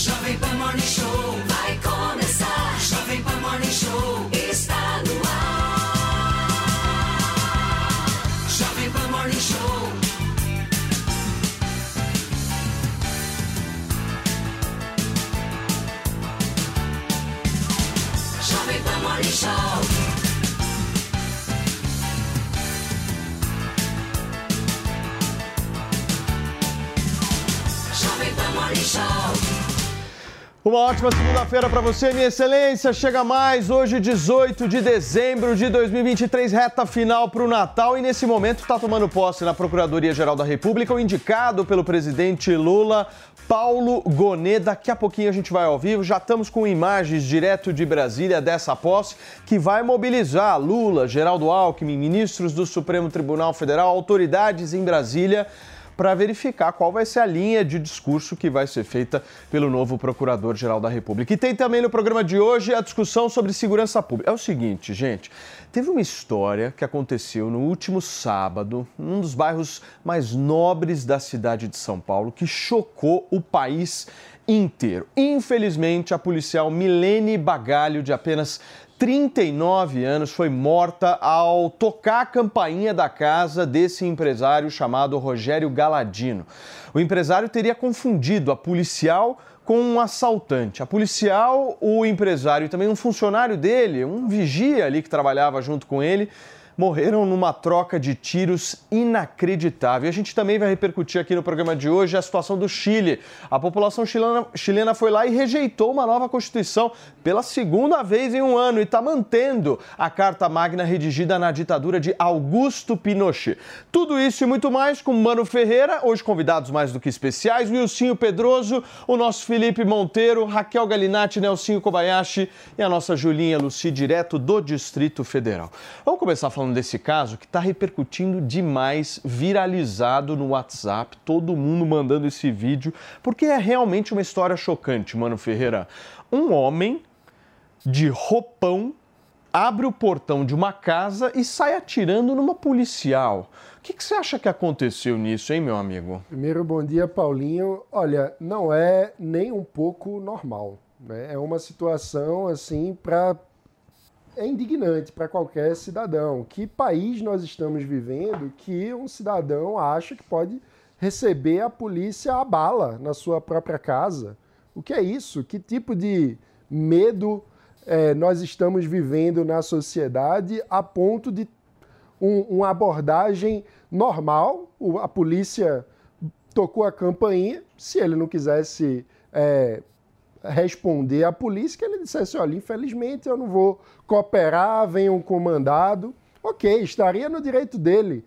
Jovem Pan Uma ótima segunda-feira para você, minha excelência. Chega mais hoje, 18 de dezembro de 2023, reta final para o Natal. E nesse momento está tomando posse na Procuradoria-Geral da República o indicado pelo presidente Lula, Paulo Gonet. Daqui a pouquinho a gente vai ao vivo. Já estamos com imagens direto de Brasília dessa posse que vai mobilizar Lula, Geraldo Alckmin, ministros do Supremo Tribunal Federal, autoridades em Brasília para verificar qual vai ser a linha de discurso que vai ser feita pelo novo Procurador-Geral da República. E tem também no programa de hoje a discussão sobre segurança pública. É o seguinte, gente, teve uma história que aconteceu no último sábado, num dos bairros mais nobres da cidade de São Paulo, que chocou o país inteiro. Infelizmente, a policial Milene Bagalho, de apenas 39 anos, foi morta ao tocar a campainha da casa desse empresário chamado Rogério Galadino. O empresário teria confundido a policial com um assaltante. A policial, o empresário e também um funcionário dele, um vigia ali que trabalhava junto com ele, morreram numa troca de tiros inacreditável. A gente também vai repercutir aqui no programa de hoje a situação do Chile. A população chilena, chilena foi lá e rejeitou uma nova Constituição pela segunda vez em um ano e está mantendo a Carta Magna redigida na ditadura de Augusto Pinochet. Tudo isso e muito mais com Mano Ferreira, hoje convidados mais do que especiais, Wilcinho Pedroso, o nosso Felipe Monteiro, Raquel Galinatti, Nelsinho Kobayashi e a nossa Julinha Luci, direto do Distrito Federal. Vamos começar falando desse caso que está repercutindo demais, viralizado no WhatsApp, todo mundo mandando esse vídeo, porque é realmente uma história chocante, Mano Ferreira. Um homem de roupão abre o portão de uma casa e sai atirando numa policial. O que, que você acha que aconteceu nisso, hein, meu amigo? Primeiro, bom dia, Paulinho. Olha, não é nem um pouco normal. Né? É uma situação assim para é indignante para qualquer cidadão. Que país nós estamos vivendo que um cidadão acha que pode receber a polícia a bala na sua própria casa? O que é isso? Que tipo de medo é, nós estamos vivendo na sociedade a ponto de um, uma abordagem normal? A polícia tocou a campainha, se ele não quisesse é, responder à polícia que ele dissesse, olha, infelizmente eu não vou cooperar, venha um comandado. Ok, estaria no direito dele,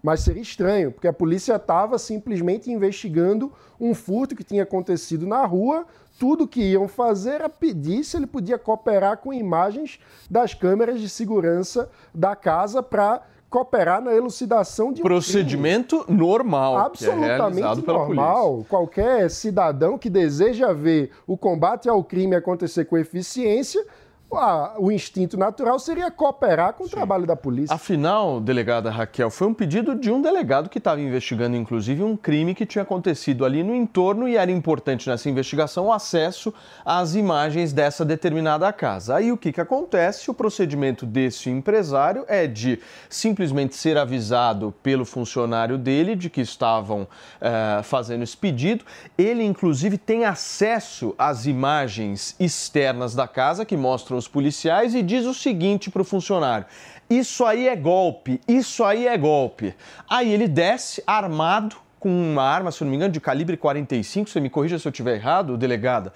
mas seria estranho, porque a polícia estava simplesmente investigando um furto que tinha acontecido na rua. Tudo que iam fazer era pedir se ele podia cooperar com imagens das câmeras de segurança da casa para cooperar na elucidação de um Procedimento crime. normal. Absolutamente que é normal. Qualquer cidadão que deseja ver o combate ao crime acontecer com eficiência o instinto natural seria cooperar com o Sim. trabalho da polícia. Afinal, delegada Raquel, foi um pedido de um delegado que estava investigando, inclusive, um crime que tinha acontecido ali no entorno e era importante nessa investigação o acesso às imagens dessa determinada casa. Aí o que, que acontece? O procedimento desse empresário é de simplesmente ser avisado pelo funcionário dele de que estavam eh, fazendo esse pedido. Ele, inclusive, tem acesso às imagens externas da casa que mostram os policiais e diz o seguinte para o funcionário: Isso aí é golpe, isso aí é golpe. Aí ele desce armado com uma arma, se não me engano, de calibre 45, você me corrija se eu estiver errado, delegada,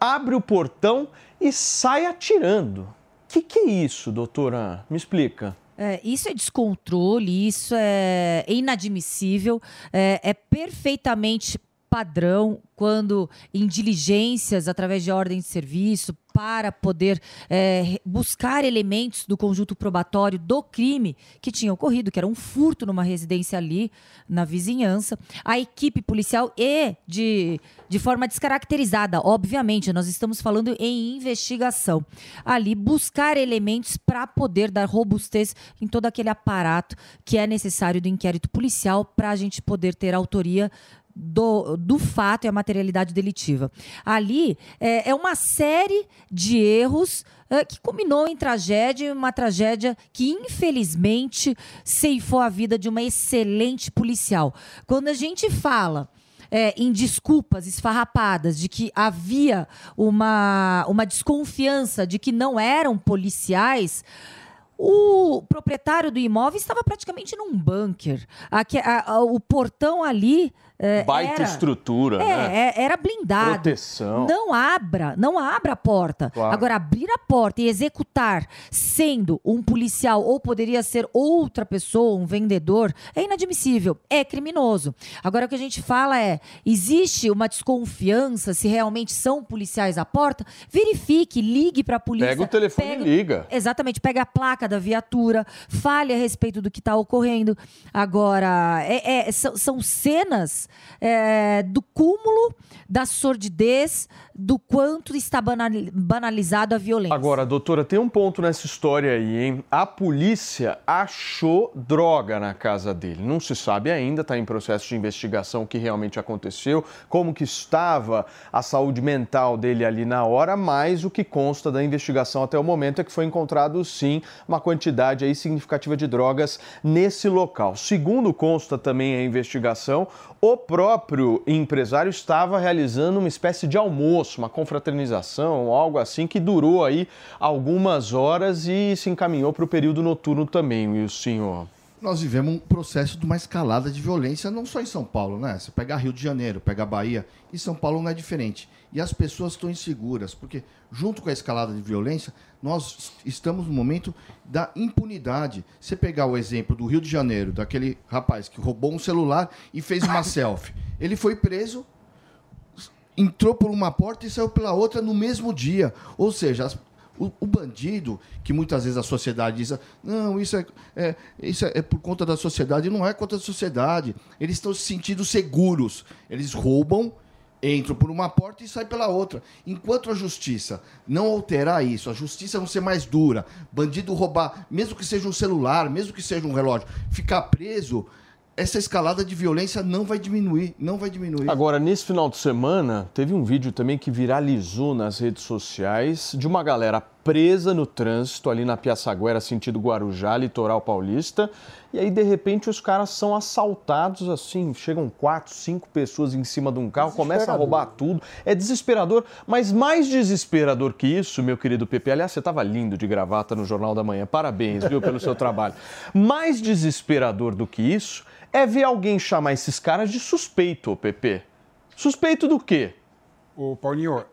abre o portão e sai atirando. O que, que é isso, doutora? Me explica. É, isso é descontrole, isso é inadmissível, é, é perfeitamente padrão quando em diligências através de ordem de serviço para poder é, buscar elementos do conjunto probatório do crime que tinha ocorrido, que era um furto numa residência ali na vizinhança. A equipe policial e de, de forma descaracterizada, obviamente, nós estamos falando em investigação. Ali buscar elementos para poder dar robustez em todo aquele aparato que é necessário do inquérito policial para a gente poder ter autoria do, do fato e a materialidade delitiva. Ali é, é uma série de erros é, que culminou em tragédia, uma tragédia que infelizmente ceifou a vida de uma excelente policial. Quando a gente fala é, em desculpas esfarrapadas de que havia uma, uma desconfiança de que não eram policiais. O proprietário do imóvel estava praticamente num bunker. Aqui, a, a, o portão ali Baita era, estrutura, é, né? é, era blindado. Proteção. Não abra, não abra a porta. Claro. Agora, abrir a porta e executar sendo um policial ou poderia ser outra pessoa, um vendedor, é inadmissível, é criminoso. Agora, o que a gente fala é: existe uma desconfiança se realmente são policiais à porta? Verifique, ligue para a polícia. Pega o telefone pega- e liga. Exatamente, pega a placa da viatura, fale a respeito do que está ocorrendo. Agora, é- é- são, são cenas é, do cúmulo da sordidez, do quanto está banali- banalizado a violência. Agora, doutora, tem um ponto nessa história aí, hein? A polícia achou droga na casa dele. Não se sabe ainda, está em processo de investigação o que realmente aconteceu, como que estava a saúde mental dele ali na hora, mas o que consta da investigação até o momento é que foi encontrado sim uma quantidade aí significativa de drogas nesse local. Segundo consta também a investigação, o próprio empresário estava realizando uma espécie de almoço, uma confraternização, algo assim que durou aí algumas horas e se encaminhou para o período noturno também, e o senhor. Nós vivemos um processo de uma escalada de violência, não só em São Paulo, né? Você pega Rio de Janeiro, pega Bahia, e São Paulo não é diferente. E as pessoas estão inseguras, porque junto com a escalada de violência, nós estamos no momento da impunidade. Você pegar o exemplo do Rio de Janeiro, daquele rapaz que roubou um celular e fez uma selfie. Ele foi preso, entrou por uma porta e saiu pela outra no mesmo dia. Ou seja, as- o, o bandido, que muitas vezes a sociedade diz, não, isso é, é- isso é, é por conta da sociedade, não é contra a sociedade. Eles estão se sentindo seguros. Eles roubam, entram por uma porta e saem pela outra. Enquanto a justiça não alterar isso, a justiça não ser mais dura, bandido roubar, mesmo que seja um celular, mesmo que seja um relógio, ficar preso, essa escalada de violência não vai diminuir, não vai diminuir. Agora, nesse final de semana, teve um vídeo também que viralizou nas redes sociais de uma galera presa no trânsito ali na Piaçaguera, sentido Guarujá, litoral paulista. E aí, de repente, os caras são assaltados assim, chegam quatro, cinco pessoas em cima de um carro, começam a roubar tudo. É desesperador, mas mais desesperador que isso, meu querido Pepe. Aliás, você estava lindo de gravata no Jornal da Manhã. Parabéns, viu, pelo seu trabalho. Mais desesperador do que isso é ver alguém chamar esses caras de suspeito, Pepe. Suspeito do quê? Ô, Paulinho,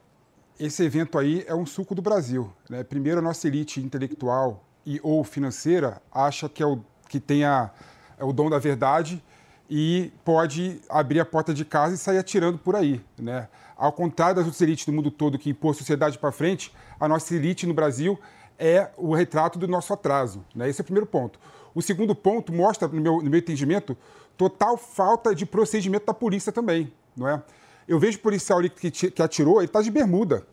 esse evento aí é um suco do Brasil. Né? Primeiro, a nossa elite intelectual e ou financeira acha que, é o, que tem a, é o dom da verdade e pode abrir a porta de casa e sair atirando por aí. Né? Ao contrário das outras elites do mundo todo que impôs sociedade para frente, a nossa elite no Brasil é o retrato do nosso atraso. Né? Esse é o primeiro ponto. O segundo ponto mostra, no meu, no meu entendimento, total falta de procedimento da polícia também. Não é? Eu vejo o policial ali que, que atirou, ele está de bermuda.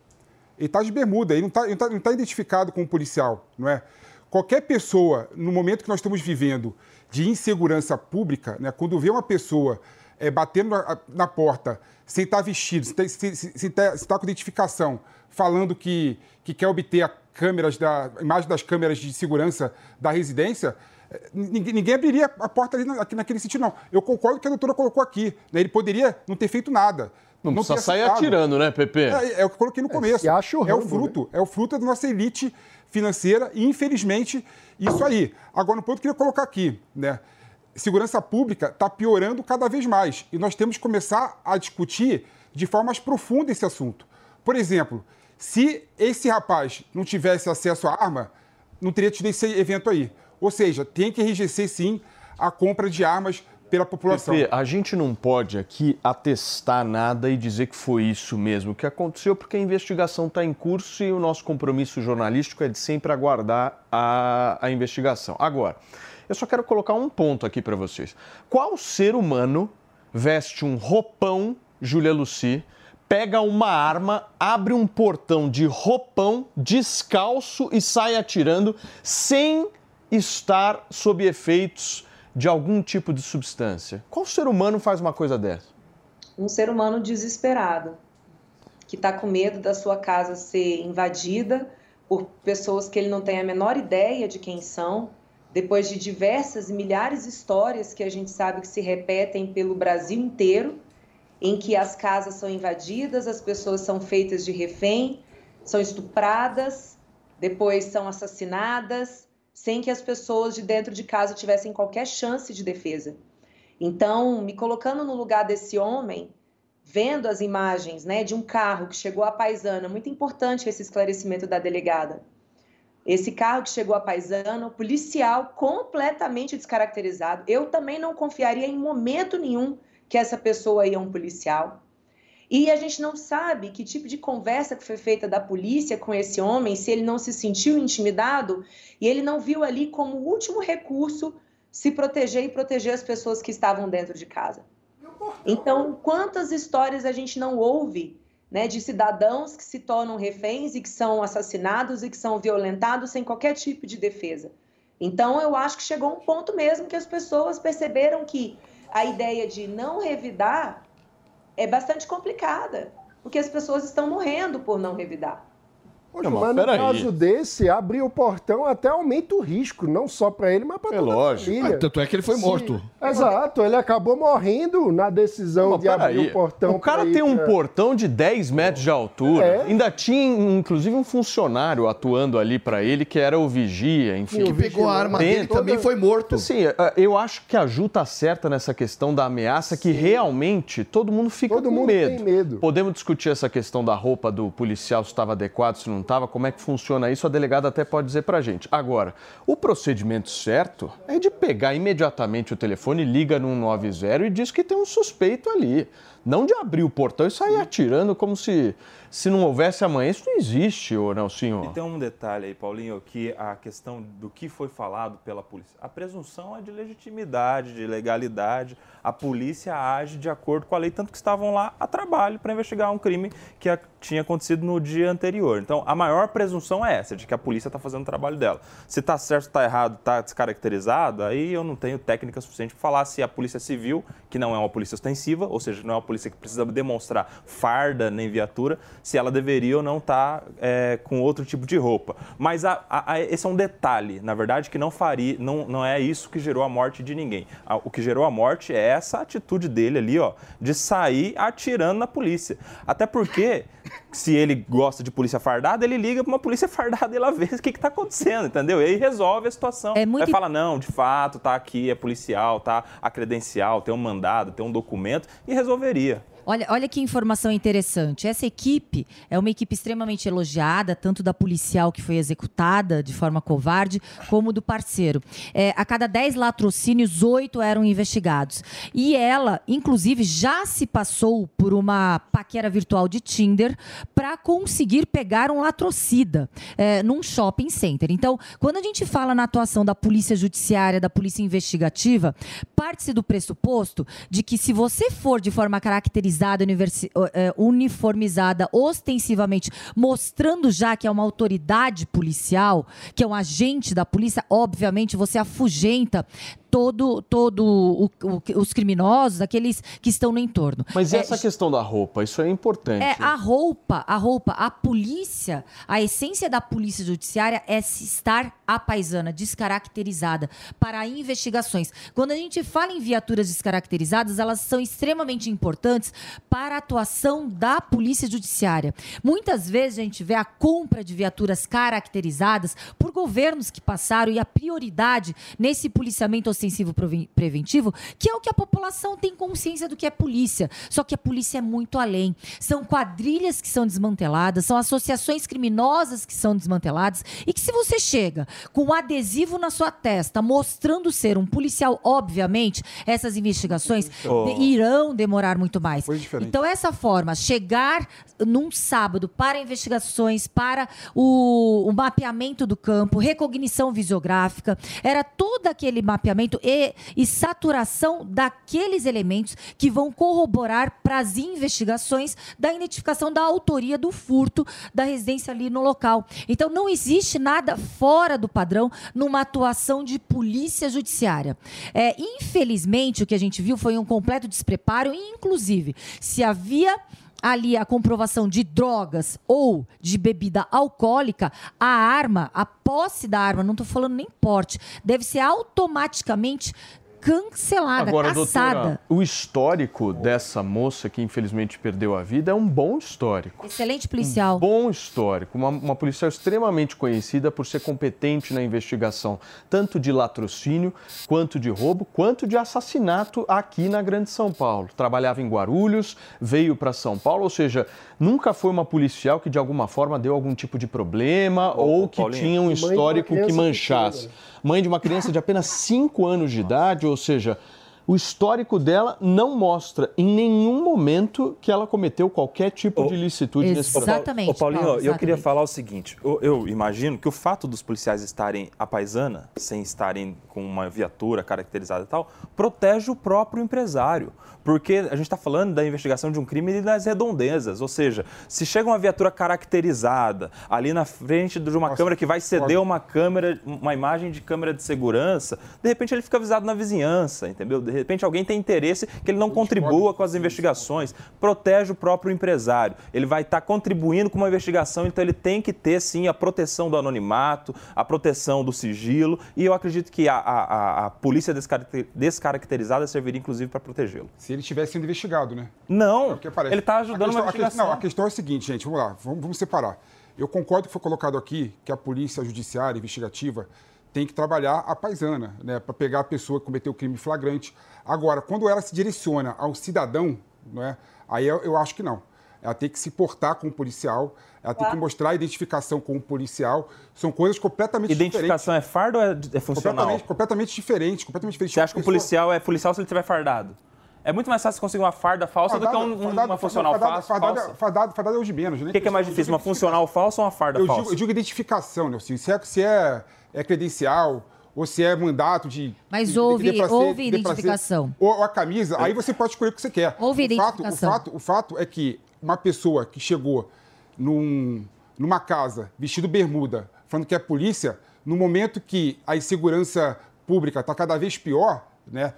Ele está de bermuda, ele não está tá, não tá identificado como policial, não é? Qualquer pessoa, no momento que nós estamos vivendo de insegurança pública, né, quando vê uma pessoa é, batendo na, na porta sem estar vestido, sem, sem, sem, sem estar com identificação, falando que, que quer obter a câmeras da, imagem das câmeras de segurança da residência, ninguém, ninguém abriria a porta ali na- aqui naquele sentido, não. Eu concordo que a doutora colocou aqui. né, Ele poderia não ter feito nada. Não, precisa ter sair atirando, né, Pepe? É, é o que eu coloquei no começo. se acha o é o fruto, é o fruto da nossa elite financeira e, infelizmente, isso aí. Agora, no ponto que eu queria colocar aqui, né? Segurança pública está piorando cada vez mais e nós temos que começar a discutir de forma mais profunda esse assunto. Por exemplo, se esse rapaz não tivesse acesso à arma, não teria tido esse evento aí. Ou seja, tem que enrijecer sim a compra de armas pela população. Pepe, a gente não pode aqui atestar nada e dizer que foi isso mesmo que aconteceu, porque a investigação está em curso e o nosso compromisso jornalístico é de sempre aguardar a, a investigação. Agora, eu só quero colocar um ponto aqui para vocês. Qual ser humano veste um roupão, Júlia Luci, pega uma arma, abre um portão de roupão, descalço e sai atirando sem estar sob efeitos de algum tipo de substância? Qual ser humano faz uma coisa dessa? um ser humano desesperado, que está com medo da sua casa ser invadida por pessoas que ele não tem a menor ideia de quem são, depois de diversas milhares de histórias que a gente sabe que se repetem pelo Brasil inteiro, em que as casas são invadidas, as pessoas são feitas de refém, são estupradas, depois são assassinadas, sem que as pessoas de dentro de casa tivessem qualquer chance de defesa. Então, me colocando no lugar desse homem, vendo as imagens né, de um carro que chegou à paisana, muito importante esse esclarecimento da delegada. Esse carro que chegou à paisana, policial completamente descaracterizado. Eu também não confiaria em momento nenhum que essa pessoa ia um policial. E a gente não sabe que tipo de conversa que foi feita da polícia com esse homem, se ele não se sentiu intimidado e ele não viu ali como último recurso se proteger e proteger as pessoas que estavam dentro de casa. Então, quantas histórias a gente não ouve né, de cidadãos que se tornam reféns e que são assassinados e que são violentados sem qualquer tipo de defesa? Então, eu acho que chegou um ponto mesmo que as pessoas perceberam que a ideia de não revidar é bastante complicada, porque as pessoas estão morrendo por não revidar. Poxa, Não, mas mas no peraí. caso desse, abrir o portão até aumenta o risco, não só para ele, mas para É toda lógico. a família. Ah, tanto é que ele foi Sim. morto. Exato, ele acabou morrendo na decisão Mas de abrir o portão. o cara pra tem um portão de 10 metros de altura. É. Ainda tinha, inclusive, um funcionário atuando ali para ele, que era o vigia, enfim. Que pegou a arma dele Toda- também foi morto. Assim, eh, eu acho que a Ju tá certa nessa questão da ameaça, que realmente todo mundo fica Todo com mundo medo. tem medo. Podemos discutir essa questão da roupa do policial, se estava adequado, se não estava, como é que funciona isso, a delegada até pode dizer pra gente. Agora, o procedimento certo é de pegar imediatamente o telefone, liga no 190 e diz que tem um suspeito ali. Não de abrir o portão e sair atirando como se, se não houvesse amanhã. Isso não existe, ô Nelsinho. E tem um detalhe aí, Paulinho, que a questão do que foi falado pela polícia. A presunção é de legitimidade, de legalidade. A polícia age de acordo com a lei, tanto que estavam lá a trabalho para investigar um crime que tinha acontecido no dia anterior. Então, a maior presunção é essa, de que a polícia está fazendo o trabalho dela. Se está certo, está errado, está descaracterizado, aí eu não tenho técnica suficiente para falar se a polícia civil, que não é uma polícia ostensiva, ou seja, não é uma polícia que precisa demonstrar farda nem viatura, se ela deveria ou não estar é, com outro tipo de roupa. Mas a- a- a- esse é um detalhe, na verdade, que não faria, não, não é isso que gerou a morte de ninguém. O que gerou a morte é essa atitude dele ali, ó, de sair atirando na polícia. Até porque, se ele gosta de polícia fardada, ele liga para uma polícia fardada e ela vê o que está acontecendo, entendeu? E aí resolve a situação. É muito Aí fala, não, de fato, tá aqui, é policial, tá a credencial, tem um mandado, tem um documento, e resolveria. Olha, olha que informação interessante. Essa equipe é uma equipe extremamente elogiada, tanto da policial que foi executada de forma covarde, como do parceiro. É, a cada 10 latrocínios, oito eram investigados. E ela, inclusive, já se passou por uma paquera virtual de Tinder para conseguir pegar um latrocida é, num shopping center. Então, quando a gente fala na atuação da polícia judiciária, da polícia investigativa, parte-se do pressuposto de que se você for de forma caracterizada, universi- eh, uniformizada, ostensivamente, mostrando já que é uma autoridade policial, que é um agente da polícia, obviamente você afugenta todo, todo o- o- os criminosos, aqueles que estão no entorno. Mas e É, essa questão da roupa? Isso é importante. é, a roupa, a roupa, a polícia, a essência da polícia judiciária é estar a paisana, descaracterizada para investigações. Quando a gente fala em viaturas descaracterizadas, elas são extremamente importantes para a atuação da polícia judiciária. Muitas vezes a gente vê a compra de viaturas caracterizadas por governos que passaram e a prioridade nesse policiamento ostensivo preventivo, que é o que a população tem consciência do que é polícia. Só que a polícia é muito além. São quadrilhas que são desmanteladas, são associações criminosas que são desmanteladas e que se você chega com um adesivo na sua testa mostrando ser um policial, obviamente, essas investigações Oh. irão demorar muito mais. Diferente. Então essa forma, chegar num sábado para investigações, para o, o mapeamento do campo, recognição visiográfica, era todo aquele mapeamento e, e saturação daqueles elementos que vão corroborar para as investigações da identificação da autoria do furto da residência ali no local. Então não existe nada fora do padrão numa atuação de polícia judiciária. É, infelizmente, o que a gente viu foi um completo despreparo, inclusive, se havia ali a comprovação de drogas ou de bebida alcoólica, a arma, a posse da arma, não estou falando nem porte, deve ser automaticamente cancelada, Agora, caçada. doutora, o histórico dessa moça que infelizmente perdeu a vida é um bom histórico. Excelente policial. Um bom histórico. Uma, uma policial extremamente conhecida por ser competente na investigação, tanto de latrocínio, quanto de roubo, quanto de assassinato aqui na Grande São Paulo. Trabalhava em Guarulhos, veio para São Paulo, ou seja, nunca foi uma policial que de alguma forma deu algum tipo de problema ou que Paulinho. tinha um histórico que manchasse. Mãe de uma criança de apenas 5 anos de idade, ou seja, o histórico dela não mostra em nenhum momento que ela cometeu qualquer tipo de ilicitude nesse processo. Exatamente. Ô, Paulinho, Paulo, eu queria falar o seguinte: eu, eu imagino que o fato dos policiais estarem à paisana, sem estarem com uma viatura caracterizada e tal, protege o próprio empresário. Porque a gente está falando da investigação de um crime nas redondezas. Ou seja, se chega uma viatura caracterizada ali na frente de uma Nossa, câmera que vai ceder uma câmera, uma imagem de câmera de segurança, de repente ele fica avisado na vizinhança, entendeu? De repente alguém tem interesse que ele não contribua com as investigações, protege o próprio empresário. Ele vai estar contribuindo com uma investigação, então ele tem que ter sim a proteção do anonimato, a proteção do sigilo, e eu acredito que a, a- a- a polícia descaracter- descaracterizada serviria inclusive para protegê-lo. Se ele estivesse sendo investigado, né? Não, parece- ele está A ajudando questão- uma a que- investigação. Não, a questão é a seguinte, gente, vamos lá, vamos, vamos separar. Eu concordo que foi colocado aqui que a polícia judiciária investigativa tem que trabalhar a paisana, né, para pegar a pessoa que cometeu o crime flagrante. Agora, quando ela se direciona ao cidadão, né, aí eu, eu acho que não. Ela tem que se portar como policial, ela tem que mostrar a identificação como policial. São coisas completamente diferentes. Identificação é fardo ou é, é funcional? Completamente, completamente diferentes, completamente diferentes. Você acha que o policial é policial se ele tiver fardado? É muito mais fácil conseguir uma farda falsa do que um- Fardado- uma funcional fardado- falsa. fardado- falsa. Fardado, fardado é o de menos. né? O que, que é mais difícil, uma funcional falsa ou uma farda Eu falsa? digo, eu digo identificação, Nelson. Se é, se é, é credencial ou se é mandato de. Mas de- de- houve- ser- houve identificação. Ou, ou a camisa, aí você pode escolher o que você quer. Houve o fato, o identificação. fato, o fato é que uma pessoa que chegou num- numa casa vestido bermuda, falando que é polícia, no momento que a insegurança pública está cada vez pior, né?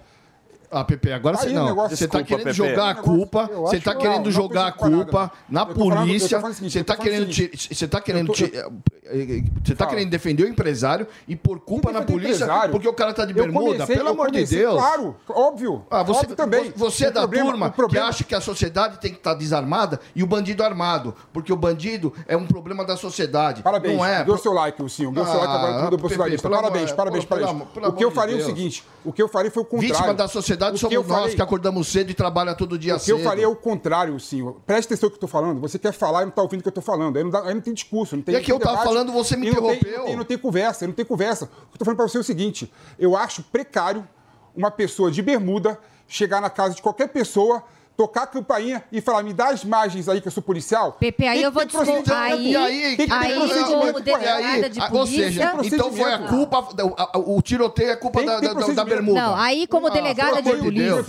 Ah, Pepe, agora Aí você o não. negócio- Você tá Desculpa, querendo Pepe. jogar a culpa, Eu você acho tá que querendo não, jogar a culpa nada. na Eu tô falando- eu tô polícia. falando o seguinte, Você eu tá falando querendo você tá querendo você tá Fala. querendo defender o empresário e por culpa na polícia empresário. porque o cara tá de Eu bermuda, comecei- pelo eu amor de comecei, Deus. Claro, óbvio. Ah, você, óbvio também. você é O da problema- turma o problema- que acha que a sociedade tem que estar desarmada e o bandido armado, porque o bandido é um problema da sociedade. Parabéns, Não é? deu seu like, o senhor. Deu seu like agora Ah, tudo do Pepe, bolsonarista. pelo Parabéns, amor- parabéns, pelo parabéns. amor- pelo O que eu amor de faria é o Deus. seguinte: o que eu faria foi o contrário. Vítima da sociedade somos eu nós falei- que acordamos cedo e trabalha todo dia O que cedo. eu faria é o contrário, senhor. Preste atenção no que eu estou falando. Você quer falar e não está ouvindo o que eu estou falando. Aí não, dá- aí não tem discurso, não tem E é que eu não tem tava debate, falando, você me e não tem- interrompeu. Não tem, não tem conversa, não tem conversa. O que eu estou falando para você é o seguinte: eu acho precário uma pessoa de bermuda chegar na casa de qualquer pessoa. Tocar a campainha e falar, me dá as imagens aí que eu sou policial. Pepe, aí eu vou desculpar. Aí- E aí, Tem que aí, delegada de ou seja, polícia- então foi a culpa, o, tiroteio é culpa da, da- bermuda. Não, aí como delegada de polícia-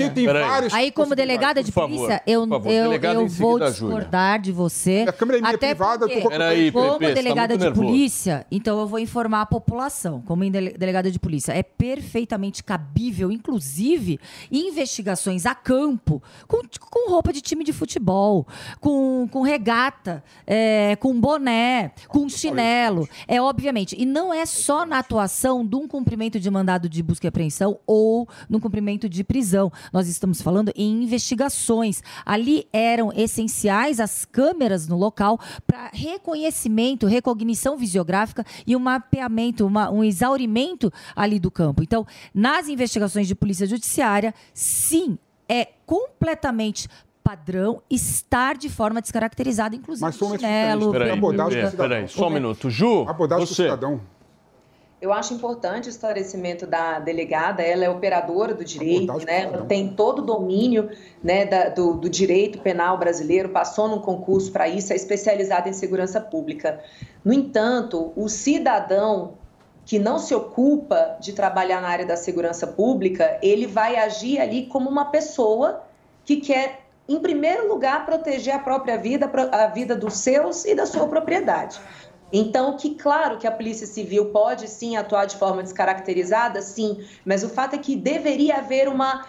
Aí, como delegada de polícia, eu, eu, vou discordar de você. A câmera é minha até privada, eu tô Peraí, como tá delegada de polícia, então eu vou informar a população. Como delegada de polícia, é perfeitamente cabível, inclusive, investigações a campo, com, com roupa de time de futebol, com, com regata, é, com boné, com chinelo. É obviamente. E não é só na atuação de um cumprimento de mandado de busca e apreensão ou no cumprimento de prisão. Nós estamos falando em investigações. Ali eram essenciais as câmeras no local para reconhecimento, recognição visiográfica e um mapeamento, uma, um exaurimento ali do campo. Então, nas investigações de polícia judiciária, sim, é completamente padrão estar de forma descaracterizada, inclusive Mas uma chinelo, Peraí, Abordagem cidadão. peraí, só um minuto. Ju, Abordagem do você. cidadão. Eu acho importante o esclarecimento da delegada, ela é operadora do direito, né? ela tem todo o domínio né, da- do, do direito penal brasileiro, passou num concurso para isso, é especializada em segurança pública. No entanto, o cidadão que não se ocupa de trabalhar na área da segurança pública, ele vai agir ali como uma pessoa que quer, em primeiro lugar, proteger a própria vida, a vida dos seus e da sua propriedade. Então, que claro que a Polícia Civil pode sim atuar de forma descaracterizada, sim, mas o fato é que deveria haver uma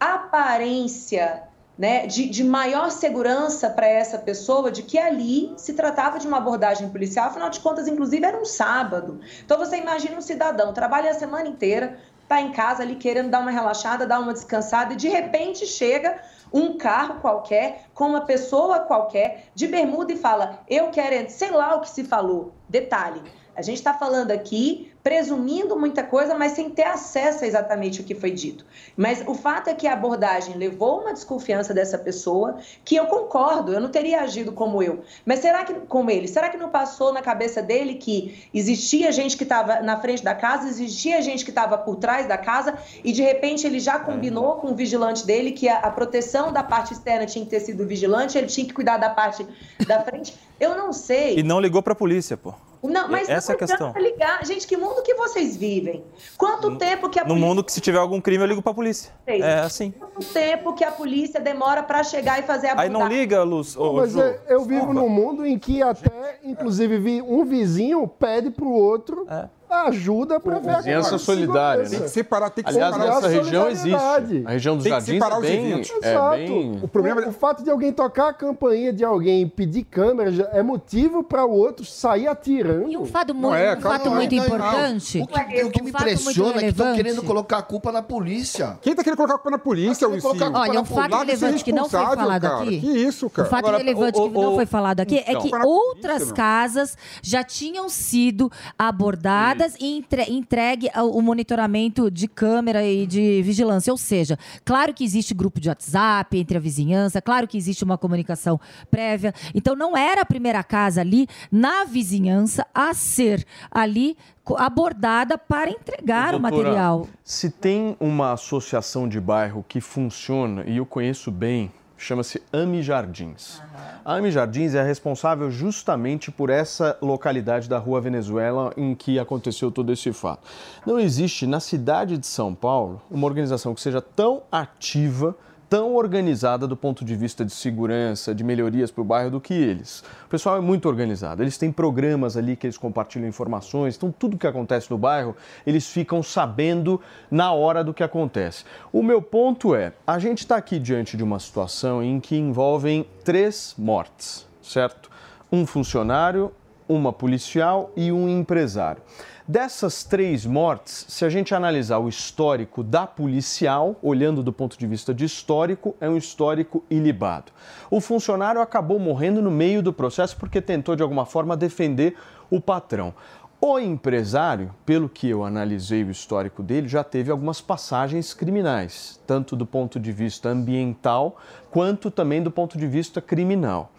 aparência né, de, de maior segurança para essa pessoa de que ali se tratava de uma abordagem policial, afinal de contas, inclusive, era um sábado. Então, você imagina um cidadão, trabalha a semana inteira, está em casa ali querendo dar uma relaxada, dar uma descansada, e de repente chega um carro qualquer, com uma pessoa qualquer, de bermuda e fala: Eu quero, entrar", sei lá o que se falou. Detalhe. A gente está falando aqui, presumindo muita coisa, mas sem ter acesso a exatamente o que foi dito. Mas o fato é que a abordagem levou uma desconfiança dessa pessoa, que eu concordo, eu não teria agido como eu. Mas será que, como ele, será que não passou na cabeça dele que existia gente que estava na frente da casa, existia gente que estava por trás da casa, e de repente ele já combinou com o vigilante dele que a, a proteção da parte externa tinha que ter sido vigilante, ele tinha que cuidar da parte da frente? Eu não sei. E não ligou para a polícia, pô. Não, mas Essa é a não adianta questão. ligar. Gente, que mundo que vocês vivem? Quanto tempo que a No polícia mundo que se tiver algum crime, eu ligo para a polícia. fez? É assim. Quanto tempo que a polícia demora para chegar e fazer a Aí não liga, Luz. Ô, Mas Ju, é, eu vivo num mundo em que até, inclusive, vi- um vizinho pede pro outro É. ajuda para ver a Vizinhança de solidária, segurança. Tem que separar, tem que Aliás, separar. nessa a região existe. A região dos Tem que jardins separar é os bem, é Exato. bem... O, problema... o fato de alguém tocar a campainha de alguém e pedir câmera já é motivo para o outro sair atirando. E um fato, muito, é, um fato muito Não, não, não. importante. O que, o que um me fato impressiona é que estão querendo colocar a culpa na polícia. Quem tá querendo colocar a culpa na polícia, colocar a Olha, um fato relevante que não foi falado cara. aqui. Que isso, O cara? fato Agora, relevante o- que o- não o- foi falado aqui é que a outras casas já tinham sido abordadas e entre- entregue o monitoramento de câmera e de vigilância. Ou seja, claro que existe grupo de WhatsApp entre a vizinhança, claro que existe uma comunicação prévia. Então não era a primeira casa ali na vizinhança a ser ali abordada para entregar o Doutora, material. Se tem uma associação de bairro que funciona, e eu conheço bem, chama-se Ami Jardins. A Ami Jardins é responsável justamente por essa localidade da Rua Venezuela em que aconteceu todo esse fato. Não existe na cidade de São Paulo uma organização que seja tão ativa tão organizada do ponto de vista de segurança, de melhorias para o bairro do que eles. O pessoal é muito organizado. Eles têm programas ali que eles compartilham informações. Então, tudo que acontece no bairro, eles ficam sabendo na hora do que acontece. O meu ponto é: a gente está aqui diante de uma situação em que envolvem três mortes, certo? Um funcionário, uma policial e um empresário. Dessas três mortes, se a gente analisar o histórico da policial, olhando do ponto de vista de histórico, é um histórico ilibado. O funcionário acabou morrendo no meio do processo porque tentou de alguma forma defender o patrão. O empresário, pelo que eu analisei o histórico dele, já teve algumas passagens criminais, tanto do ponto de vista ambiental quanto também do ponto de vista criminal.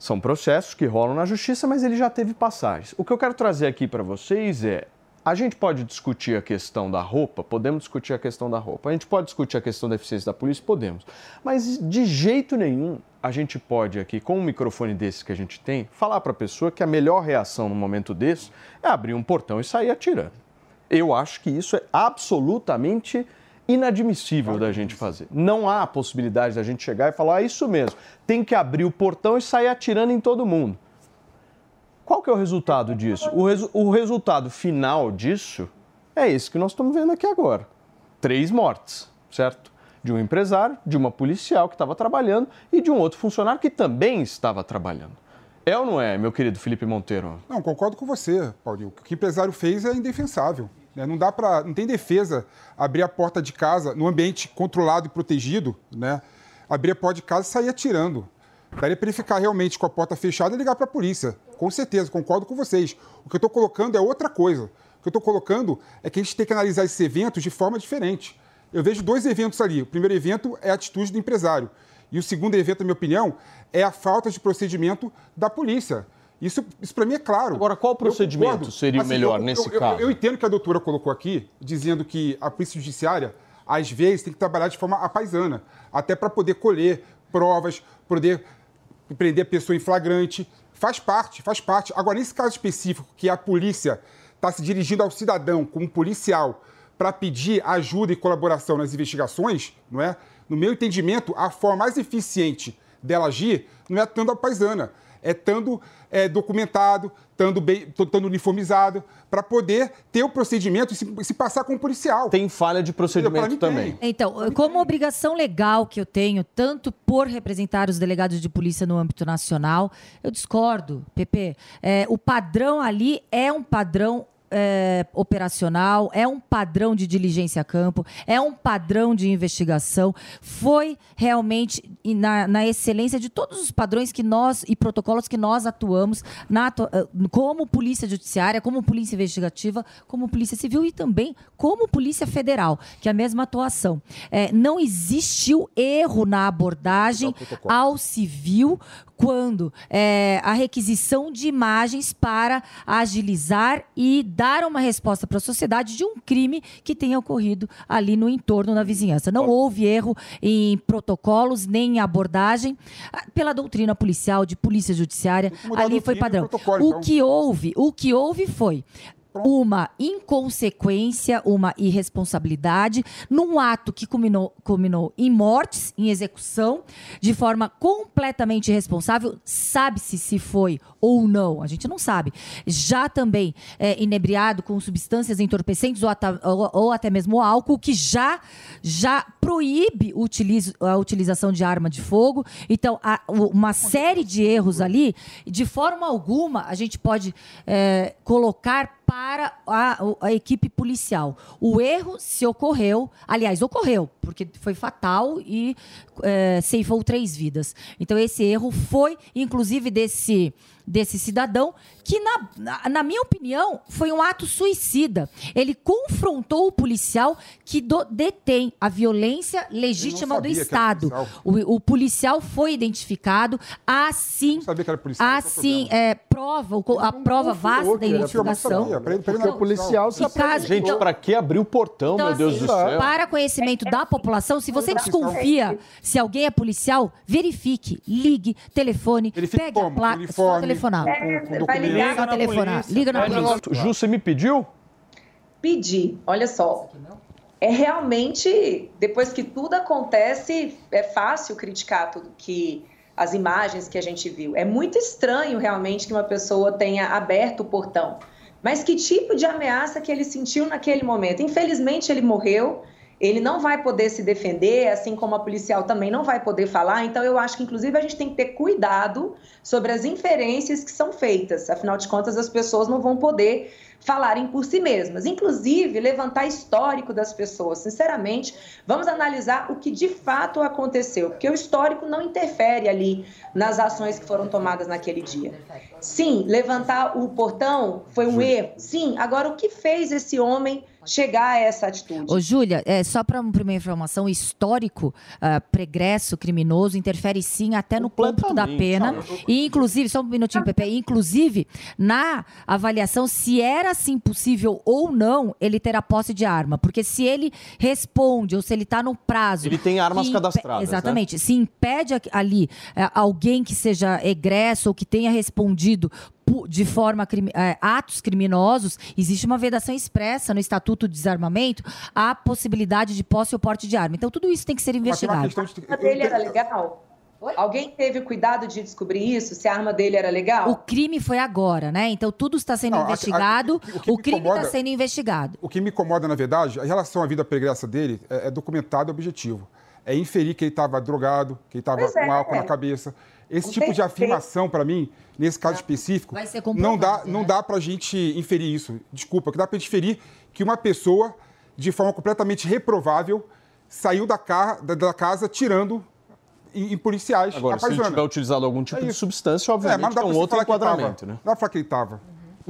São processos que rolam na justiça, mas ele já teve passagens. O que eu quero trazer aqui para vocês é: a gente pode discutir a questão da roupa, podemos discutir a questão da roupa, a gente pode discutir a questão da eficiência da polícia, podemos. Mas de jeito nenhum a gente pode aqui, com um microfone desse que a gente tem, falar para a pessoa que a melhor reação no momento desse é abrir um portão e sair atirando. Eu acho que isso é absolutamente inadmissível da gente fazer. Não há possibilidade da gente chegar e falar, ah, isso mesmo, tem que abrir o portão e sair atirando em todo mundo. Qual que é o resultado disso? O, resu- o resultado final disso é esse que nós estamos vendo aqui agora. Três mortes, certo? de um empresário, de uma policial que estava trabalhando e de um outro funcionário que também estava trabalhando. É ou não é, meu querido Felipe Monteiro? Não, concordo com você, Paulinho. O que o empresário fez é indefensável. Né? Não dá para, não tem defesa abrir a porta de casa no ambiente controlado e protegido, né? Abrir a porta de casa e sair atirando. Daria para ele ficar realmente com a porta fechada e ligar para a polícia. Com certeza, concordo com vocês. O que eu estou colocando é outra coisa. O que eu estou colocando é que a gente tem que analisar esses eventos de forma diferente. Eu vejo dois eventos ali. O primeiro evento é a atitude do empresário. E o segundo evento, na minha opinião, é a falta de procedimento da polícia. Isso, isso para mim é claro. Agora, qual Eu procedimento concordo. seria o melhor eu- nesse eu- eu- caso? Eu entendo que a doutora colocou aqui, dizendo que a polícia judiciária, às vezes, tem que trabalhar de forma apaisana, até para poder colher provas, poder prender a pessoa em flagrante. Faz parte, faz parte. Agora, nesse caso específico, que a polícia está se dirigindo ao cidadão como policial para pedir ajuda e colaboração nas investigações, não é? No meu entendimento, a forma mais eficiente dela agir não é estando apaisana, é estando é, documentado, estando bem, estando uniformizado, para poder ter o procedimento e se, se passar como policial. Tem falha de procedimento também. tem. Então, como obrigação legal que eu tenho, tanto por representar os delegados de polícia no âmbito nacional, eu discordo, Pepe. É, o padrão ali é um padrão é, operacional, é um padrão de diligência a campo, é um padrão de investigação. Foi realmente na, na excelência de todos os padrões que nós e protocolos que nós atuamos na eh, como polícia judiciária, como polícia investigativa, como polícia civil e também como polícia federal, que é a mesma atuação. É, não existiu erro na abordagem ao civil quando é, a requisição de imagens para agilizar e dar uma resposta para a sociedade de um crime que tenha ocorrido ali no entorno, na vizinhança. Não houve erro em protocolos nem em abordagem ah, pela doutrina policial, de polícia judiciária. Ali foi padrão. O então. que houve, o que houve foi uma inconsequência, uma irresponsabilidade, num ato que culminou, culminou em mortes, em execução, de forma completamente irresponsável. Sabe-se se foi ou não, a gente não sabe. Já também é, inebriado com substâncias entorpecentes ou, ata- ou- ou até mesmo álcool, que já, já proíbe utilizo- a utilização de arma de fogo. Então, há uma série de erros ali, de forma alguma, a gente pode é, colocar para a, a equipe policial. O erro, se ocorreu, aliás, ocorreu, porque foi fatal e é, ceifou três vidas. Então, esse erro foi, inclusive, desse, desse cidadão, que, na, na, minha opinião, foi um ato suicida. Ele confrontou o policial que do- detém a violência legítima do Estado. policial. O, o policial foi identificado, assim, Não sabia que era policial, esse o assim é, prova, o a prova vasta da identificação. Ele- ele Porque não o policial se Em caso-. Gente, Então- pra que abrir o portão, Então, meu Deus assim, do céu? para conhecimento da população, se você desconfia se alguém é policial, verifique, ligue, telefone, Verifique pegue a como? placa, Com só uniforme, telefonar. com- com vai ligar Só telefonar. Liga na polícia. Ju, você me pediu? pedir. Olha só. É realmente, depois que tudo acontece, é fácil criticar tudo que as imagens que a gente viu. É muito estranho realmente que uma pessoa tenha aberto o portão. Mas que tipo de ameaça que ele sentiu naquele momento? Infelizmente ele morreu. Ele não vai poder se defender, assim como a policial também não vai poder falar. Então, eu acho que, inclusive, a gente tem que ter cuidado sobre as inferências que são feitas. Afinal de contas, as pessoas não vão poder falarem por si mesmas. Inclusive, levantar histórico das pessoas. Sinceramente, vamos analisar o que de fato aconteceu, porque o histórico não interfere ali nas ações que foram tomadas naquele dia. Sim, levantar o portão foi um erro. Sim, agora o que fez esse homem chegar a essa atitude? Ô, Júlia, é, só para uma primeira informação, o histórico ah, pregresso criminoso interfere sim até no cômputo da pena. E, inclusive, só um minutinho, Pepe, inclusive, na avaliação se era assim possível ou não ele ter a posse de arma. Porque se ele responde ou se ele está no prazo. Ele tem armas cadastradas, né? Exatamente. Se impede ali eh, alguém que seja egresso ou que tenha respondido de forma eh, atos criminosos, existe uma vedação expressa no Estatuto de Desarmamento a possibilidade de posse ou porte de arma. Então tudo isso tem que ser investigado. de- A arma dele era legal? Alguém teve cuidado de descobrir isso? Se a arma dele era legal? O crime foi agora, né? Então tudo está sendo Não, a- a- investigado. o que- o que o me crime está sendo investigado. O que me incomoda, na verdade, em relação à vida pregressa dele, é, é documentado e objetivo. é inferir que ele estava drogado, que ele estava Pois é. com álcool na cabeça. Esse tipo de afirmação, para mim, nesse caso específico, não dá, não né? dá para a gente inferir isso. Desculpa, que dá para gente inferir que uma pessoa, de forma completamente reprovável, saiu da, ca- da- da casa tirando em, policiais. Agora, se ele tiver utilizado algum tipo É de substância, É, obviamente mas não dá é um outro enquadramento, tava. né? Não dá pra falar que ele estava.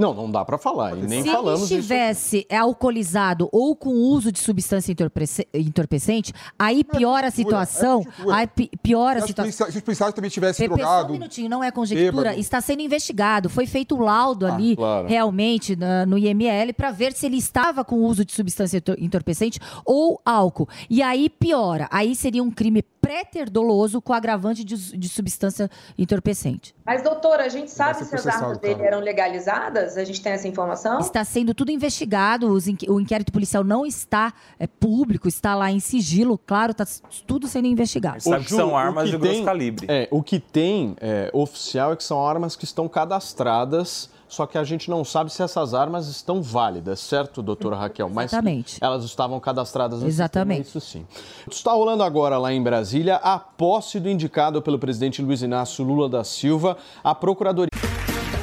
Não, não dá para falar. E nem Se falamos ele isso. estivesse alcoolizado ou com uso de substância entorpece- entorpecente, aí piora a situação. é. Aí pi- piora a Se os situação. policiais, se os policiais também tivessem Pepe, só um drogado. minutinho, não é conjectura, bêbado. está sendo investigado. Foi feito o laudo ali, claro. realmente, na- no IML, para ver se ele estava com uso de substância entor- entorpecente ou álcool. E aí piora. Aí seria um crime pré-ter-doloso com agravante de, de substância entorpecente. Mas, doutora, a gente sabe se as armas dele eram legalizadas? A gente tem essa informação? Está sendo tudo investigado, o inquérito policial não está é, público, está lá em sigilo, claro, está tudo sendo investigado. Sabe que são armas que de grosso tem- calibre. É, o que tem é, oficial é que são armas que estão cadastradas, só que a gente não sabe se essas armas estão válidas, certo, doutora Raquel? Mas Exatamente. elas estavam cadastradas no Exatamente. sistema, isso sim. Está rolando agora lá em Brasília a posse do indicado pelo presidente Luiz Inácio Lula da Silva à Procuradoria.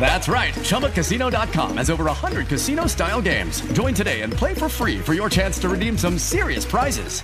That's right. ChumbaCasino.com has over 100 casino style games. Join today and play for free for your chance to redeem some serious prizes.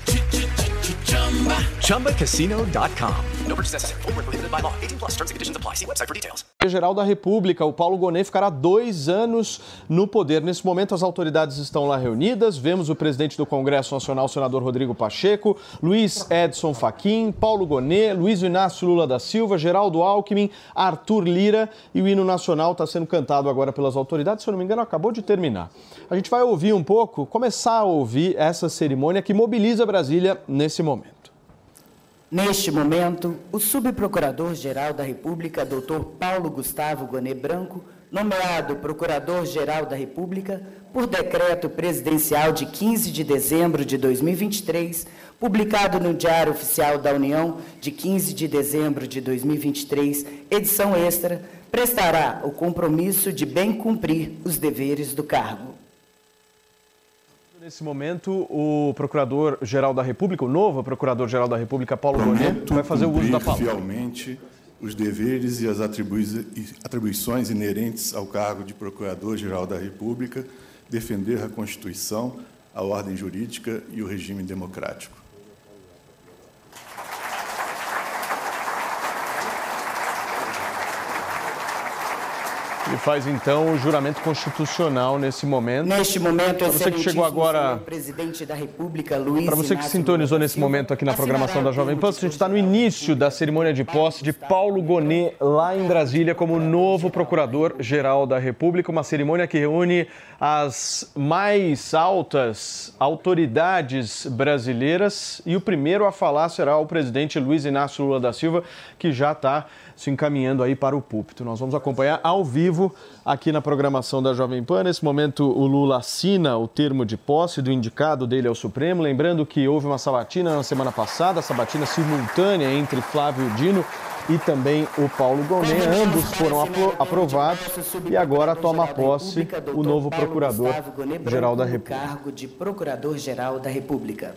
ChumbaCasino.com. No purchase necessary. Void where prohibited by law. 18 plus terms and conditions apply. See website for details. Geral da República, o Paulo Gonet ficará dois anos no poder. Nesse momento, as autoridades estão lá reunidas. Vemos o presidente do Congresso Nacional, senador Rodrigo Pacheco, Luiz Edson Fachin, Paulo Gonet, Luiz Inácio Lula da Silva, Geraldo Alckmin, Arthur Lira e o hino nacional está sendo cantado agora pelas autoridades. Se eu não me engano, acabou de terminar. A gente vai ouvir um pouco, começar a ouvir essa cerimônia que mobiliza Brasília nesse momento. Neste momento, o subprocurador-geral da República, Dr. Paulo Gustavo Gonet Branco, nomeado Procurador-Geral da República por decreto presidencial de 15 de dezembro de 2023, publicado no Diário Oficial da União de 15 de dezembro de 2023, edição extra, prestará o compromisso de bem cumprir os deveres do cargo. Nesse momento, o Procurador-Geral da República, o novo Procurador-Geral da República, Paulo Gonet, vai fazer o uso da palavra. fielmente os deveres e as atribui- atribuições inerentes ao cargo de Procurador-Geral da República, defender a Constituição, a ordem jurídica e o regime democrático. Ele faz então o juramento constitucional nesse momento. Neste momento, Pra você que chegou agora, presidente da República, Luiz para você que Inácio sintonizou nesse momento aqui na programação da Jovem Pan, a gente está no início da cerimônia de posse de Paulo Gonet lá em Brasília como novo Procurador-Geral da República, uma cerimônia que reúne as mais altas autoridades brasileiras. E o primeiro a falar será o presidente Luiz Inácio Lula da Silva, que já está se encaminhando aí para o púlpito. Nós vamos acompanhar ao vivo aqui na programação da Jovem Pan. Nesse momento, o Lula assina o termo de posse do indicado dele ao Supremo. Lembrando que houve uma sabatina na semana passada, sabatina simultânea entre Flávio Dino e também o Paulo Gonet. Ambos foram apro- aprovados e agora toma posse o novo Procurador-Geral da República. cargo de Procurador-Geral da República.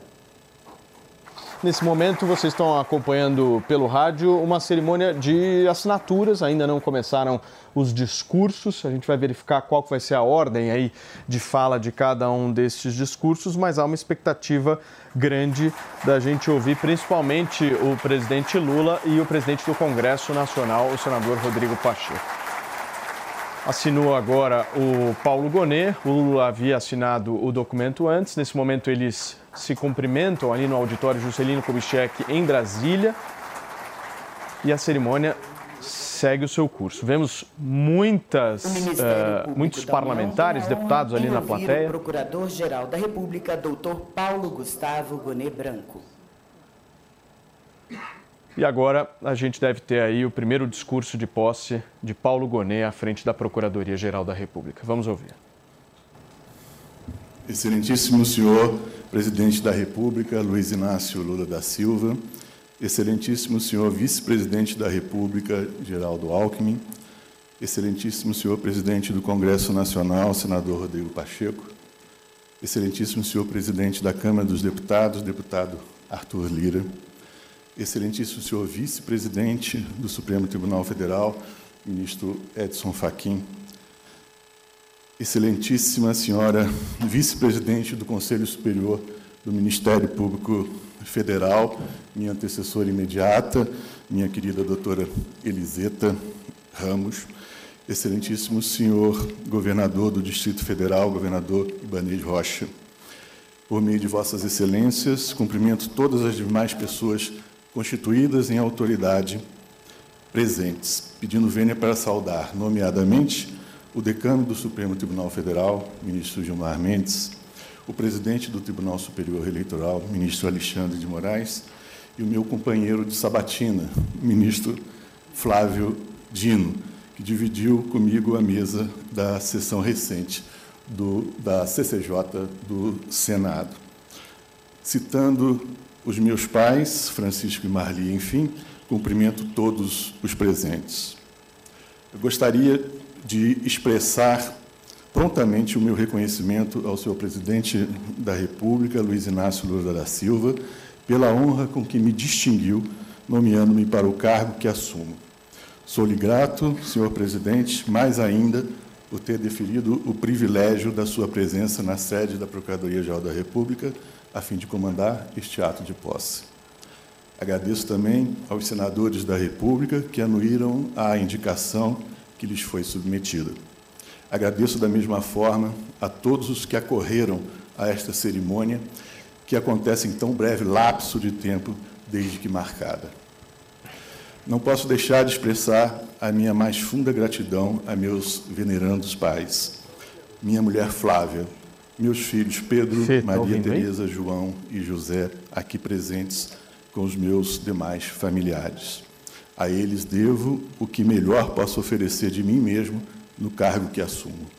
Nesse momento, vocês estão acompanhando pelo rádio uma cerimônia de assinaturas. Ainda não começaram os discursos. A gente vai verificar qual vai ser a ordem aí de fala de cada um desses discursos, mas há uma expectativa grande da gente ouvir principalmente o presidente Lula e o presidente do Congresso Nacional, o senador Rodrigo Pacheco. Assinou agora o Paulo Gonet. O Lula havia assinado o documento antes. Nesse momento, eles se cumprimentam ali no auditório Juscelino Kubitschek em Brasília. E a cerimônia segue o seu curso. Vemos muitas, Público muitos parlamentares, deputados ali na plateia. O Procurador-Geral da República, Dr. Paulo Gustavo Gonet Branco. E agora a gente deve ter aí o primeiro discurso de posse de Paulo Gonet à frente da Procuradoria-Geral da República. Vamos ouvir. Excelentíssimo senhor presidente da República, Luiz Inácio Lula da Silva, Excelentíssimo senhor vice-presidente da República, Geraldo Alckmin, Excelentíssimo senhor presidente do Congresso Nacional, senador Rodrigo Pacheco, Excelentíssimo senhor presidente da Câmara dos Deputados, deputado Arthur Lira, Excelentíssimo senhor vice-presidente do Supremo Tribunal Federal, ministro Edson Fachin, Excelentíssima senhora vice-presidente do Conselho Superior do Ministério Público Federal, minha antecessora imediata, minha querida doutora Eliseta Ramos, excelentíssimo senhor governador do Distrito Federal, governador Ibanez Rocha. Por meio de vossas excelências, cumprimento todas as demais pessoas constituídas em autoridade presentes, pedindo vênia para saudar, nomeadamente, o decano do Supremo Tribunal Federal, ministro Gilmar Mendes, o presidente do Tribunal Superior Eleitoral, ministro Alexandre de Moraes, e o meu companheiro de sabatina, ministro Flávio Dino, que dividiu comigo a mesa da sessão recente do, da CCJ do Senado. Citando os meus pais, Francisco e Marli, enfim, cumprimento todos os presentes. Eu gostaria de expressar prontamente o meu reconhecimento ao senhor presidente da República, Luiz Inácio Lula da Silva, pela honra com que me distinguiu, nomeando-me para o cargo que assumo. Sou-lhe grato, senhor presidente, mais ainda por ter deferido o privilégio da sua presença na sede da Procuradoria-Geral da República, a fim de comandar este ato de posse. Agradeço também aos senadores da República que anuíram a indicação que lhes foi submetida. Agradeço da mesma forma a todos os que acorreram a esta cerimônia, que acontece em tão breve lapso de tempo desde que marcada. Não posso deixar de expressar a minha mais funda gratidão a meus venerandos pais, minha mulher Flávia, meus filhos Pedro, Fê, tá Maria aí? Tereza, João e José, aqui presentes com os meus demais familiares. A eles devo o que melhor posso oferecer de mim mesmo no cargo que assumo.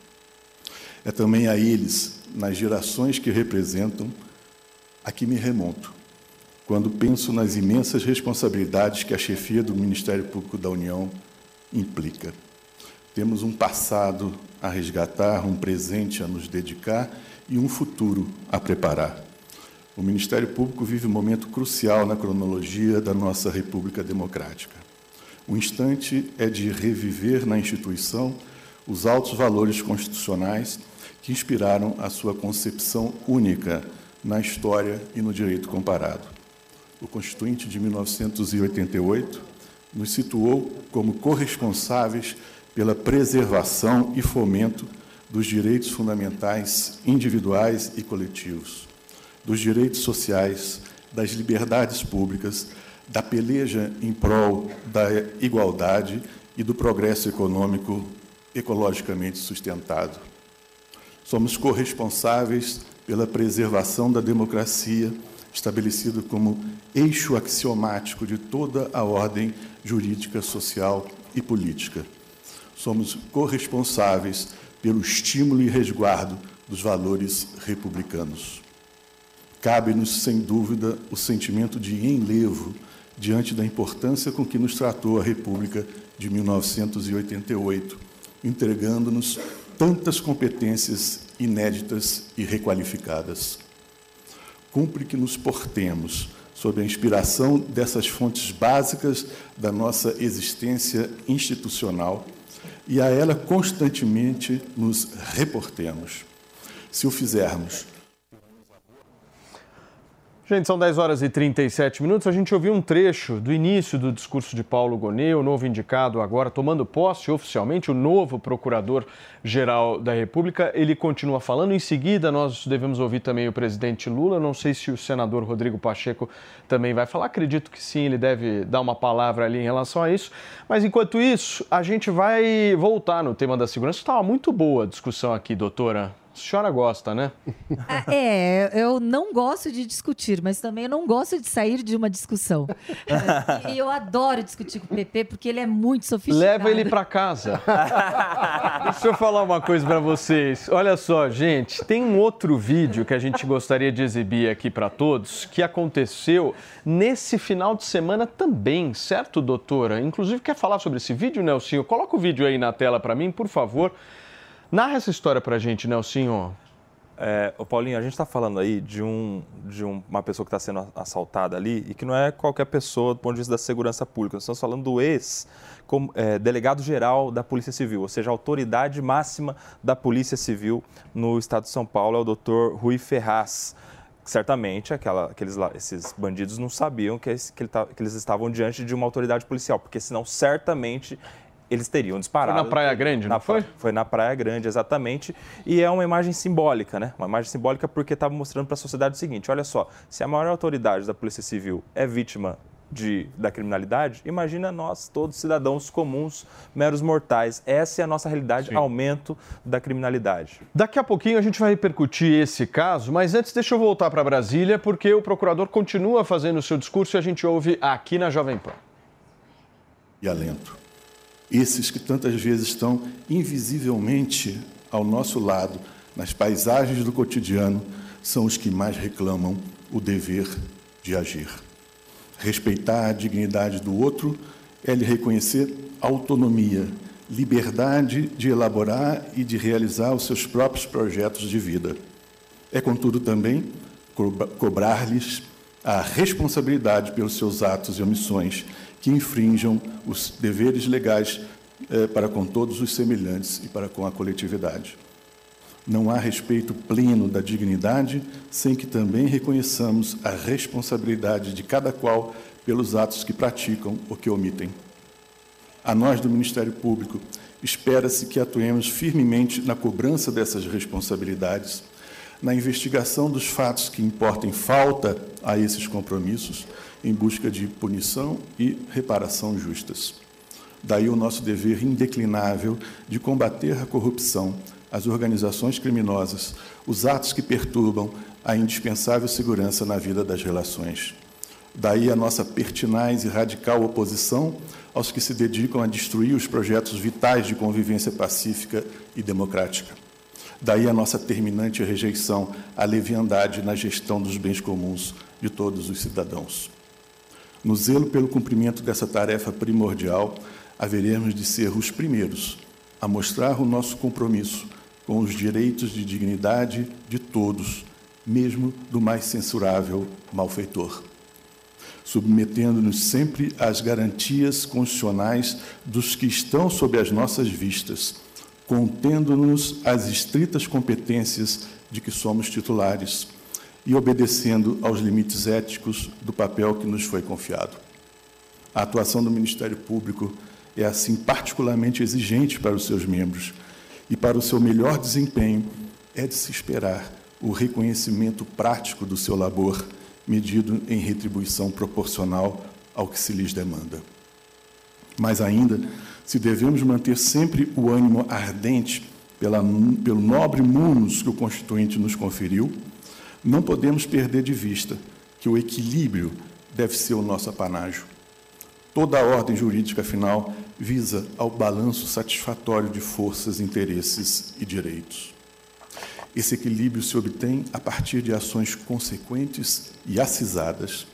É também a eles, nas gerações que representam, a que me remonto, quando penso nas imensas responsabilidades que a chefia do Ministério Público da União implica. Temos um passado a resgatar, um presente a nos dedicar e um futuro a preparar. O Ministério Público vive um momento crucial na cronologia da nossa República Democrática. O instante é de reviver na instituição os altos valores constitucionais que inspiraram a sua concepção única na história e no direito comparado. O Constituinte de 1988 nos situou como corresponsáveis pela preservação e fomento dos direitos fundamentais individuais e coletivos, dos direitos sociais, das liberdades públicas, da peleja em prol da igualdade e do progresso econômico ecologicamente sustentado. Somos corresponsáveis pela preservação da democracia, estabelecido como eixo axiomático de toda a ordem jurídica, social e política. Somos corresponsáveis pelo estímulo e resguardo dos valores republicanos. Cabe-nos, sem dúvida, o sentimento de enlevo diante da importância com que nos tratou a República de 1988, entregando-nos tantas competências inéditas e requalificadas. Cumpre que nos portemos sob a inspiração dessas fontes básicas da nossa existência institucional e a ela constantemente nos reportemos. Se o fizermos, Gente, são 10 horas e 37 minutos. A gente ouviu um trecho do início do discurso de Paulo Gonet, o novo indicado agora, tomando posse oficialmente, o novo procurador-geral da República. Ele continua falando. Em seguida, nós devemos ouvir também o presidente Lula. Não sei se o senador Rodrigo Pacheco também vai falar. Acredito que sim, ele deve dar uma palavra ali em relação a isso. Mas enquanto isso, a gente vai voltar no tema da segurança. Estava muito boa a discussão aqui, doutora. A senhora gosta, né? Ah, É, eu não gosto de discutir, mas também eu não gosto de sair de uma discussão. E eu adoro discutir com o PP porque ele é muito sofisticado. Leva ele pra casa. Deixa eu falar uma coisa pra vocês. Olha só, gente, tem um outro vídeo que a gente gostaria de exibir aqui pra todos, que aconteceu nesse final de semana também, certo, doutora? Inclusive, quer falar sobre esse vídeo, Nelsinho? Coloca o vídeo aí na tela pra mim, por favor. Narra essa história pra gente, Nelsinho. É, Paulinho, a gente está falando aí de, um, de um- uma pessoa que está sendo assaltada ali e que não é qualquer pessoa do ponto de vista da segurança pública. Nós estamos falando do ex-delegado-geral da Polícia Civil, ou seja, a autoridade máxima da Polícia Civil no estado de São Paulo, é o doutor Rui Ferraz. Certamente aquela- aqueles esses bandidos não sabiam que, que ele tá- que eles estavam diante de uma autoridade policial, porque senão certamente eles teriam disparado. Foi na Praia Grande, não Na foi? foi na Praia Grande, exatamente. E é uma imagem simbólica, né? Uma imagem simbólica porque estava mostrando para a sociedade o seguinte: olha só, se a maior autoridade da Polícia Civil é vítima de, da criminalidade, imagina nós, todos cidadãos comuns, meros mortais. Essa é a nossa realidade, aumento da criminalidade. Daqui a pouquinho a gente vai repercutir esse caso, mas antes deixa eu voltar para Brasília, porque o procurador continua fazendo o seu discurso e a gente ouve aqui na Jovem Pan. e alento. Esses que tantas vezes estão invisivelmente ao nosso lado, nas paisagens do cotidiano, são os que mais reclamam o dever de agir. Respeitar a dignidade do outro é lhe reconhecer autonomia, liberdade de elaborar e de realizar os seus próprios projetos de vida. É, contudo, também cobra- cobrar-lhes a responsabilidade pelos seus atos e omissões que infringam os deveres legais eh, para com todos os semelhantes e para com a coletividade. Não há respeito pleno da dignidade sem que também reconheçamos a responsabilidade de cada qual pelos atos que praticam ou que omitem. A nós do Ministério Público, espera-se que atuemos firmemente na cobrança dessas responsabilidades, na investigação dos fatos que importem falta a esses compromissos, em busca de punição e reparação justas. Daí o nosso dever indeclinável de combater a corrupção, as organizações criminosas, os atos que perturbam a indispensável segurança na vida das relações. Daí a nossa pertinaz e radical oposição aos que se dedicam a destruir os projetos vitais de convivência pacífica e democrática. Daí a nossa terminante rejeição à leviandade na gestão dos bens comuns de todos os cidadãos. No zelo pelo cumprimento dessa tarefa primordial, haveremos de ser os primeiros a mostrar o nosso compromisso com os direitos de dignidade de todos, mesmo do mais censurável malfeitor. Submetendo-nos sempre às garantias constitucionais dos que estão sob as nossas vistas, contendo-nos às estritas competências de que somos titulares e obedecendo aos limites éticos do papel que nos foi confiado. A atuação do Ministério Público é, assim, particularmente exigente para os seus membros e, para o seu melhor desempenho, é de se esperar o reconhecimento prático do seu labor medido em retribuição proporcional ao que se lhes demanda. Mais ainda, se devemos manter sempre o ânimo ardente pela, pelo nobre munus que o Constituinte nos conferiu, não podemos perder de vista que o equilíbrio deve ser o nosso apanágio. Toda a ordem jurídica, afinal, visa ao balanço satisfatório de forças, interesses e direitos. Esse equilíbrio se obtém a partir de ações consequentes e acisadas,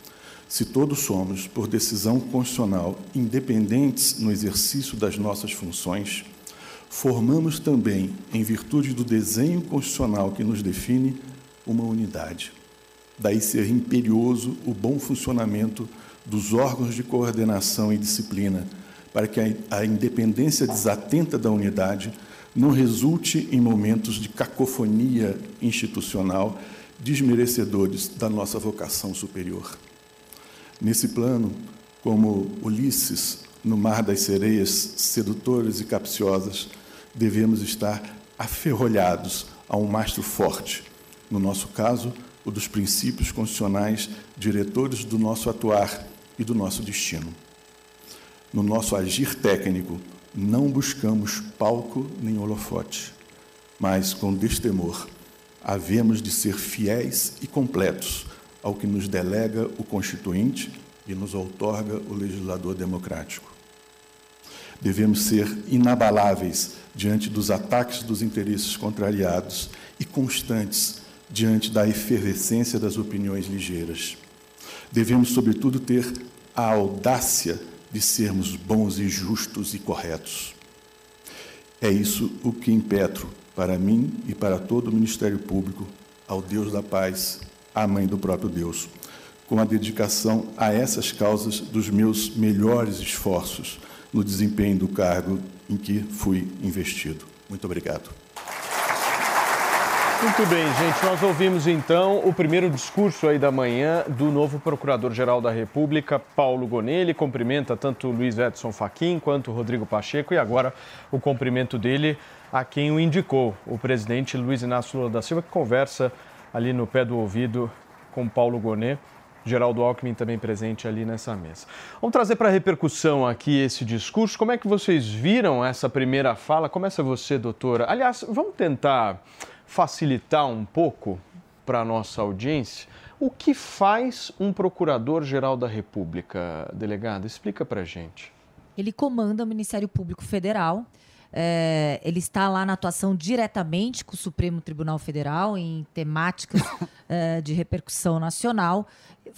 se todos somos, por decisão constitucional, independentes no exercício das nossas funções, formamos também, em virtude do desenho constitucional que nos define, uma unidade. Daí ser imperioso o bom funcionamento dos órgãos de coordenação e disciplina, para que a independência desatenta da unidade não resulte em momentos de cacofonia institucional desmerecedores da nossa vocação superior. Nesse plano, como Ulisses no Mar das Sereias, sedutoras e capciosas, devemos estar aferrolhados a um mastro forte, no nosso caso, o dos princípios constitucionais diretores do nosso atuar e do nosso destino. No nosso agir técnico, não buscamos palco nem holofote. mas com destemor, havemos de ser fiéis e completos ao que nos delega o Constituinte e nos outorga o legislador democrático. Devemos ser inabaláveis diante dos ataques dos interesses contrariados e constantes diante da efervescência das opiniões ligeiras. Devemos, sobretudo, ter a audácia de sermos bons e justos e corretos. É isso o que impetro para mim e para todo o Ministério Público, ao Deus da paz, à Mãe do próprio Deus, com a dedicação a essas causas dos meus melhores esforços no desempenho do cargo em que fui investido. Muito obrigado. Muito bem, gente. Nós ouvimos então o primeiro discurso aí da manhã do novo Procurador-Geral da República, Paulo Gonet. Ele cumprimenta tanto Luiz Edson Fachin quanto Rodrigo Pacheco e agora o cumprimento dele a quem o indicou, o presidente Luiz Inácio Lula da Silva, que conversa ali no pé do ouvido com Paulo Gonet. Geraldo Alckmin também presente ali nessa mesa. Vamos trazer para repercussão aqui esse discurso. Como é que vocês viram essa primeira fala? Começa você, doutora. Aliás, vamos tentar facilitar um pouco para a nossa audiência. O que faz um procurador-geral da República, delegado? Explica para gente. Ele comanda o Ministério Público Federal. É, ele está lá na atuação diretamente com o Supremo Tribunal Federal em temáticas é, de repercussão nacional.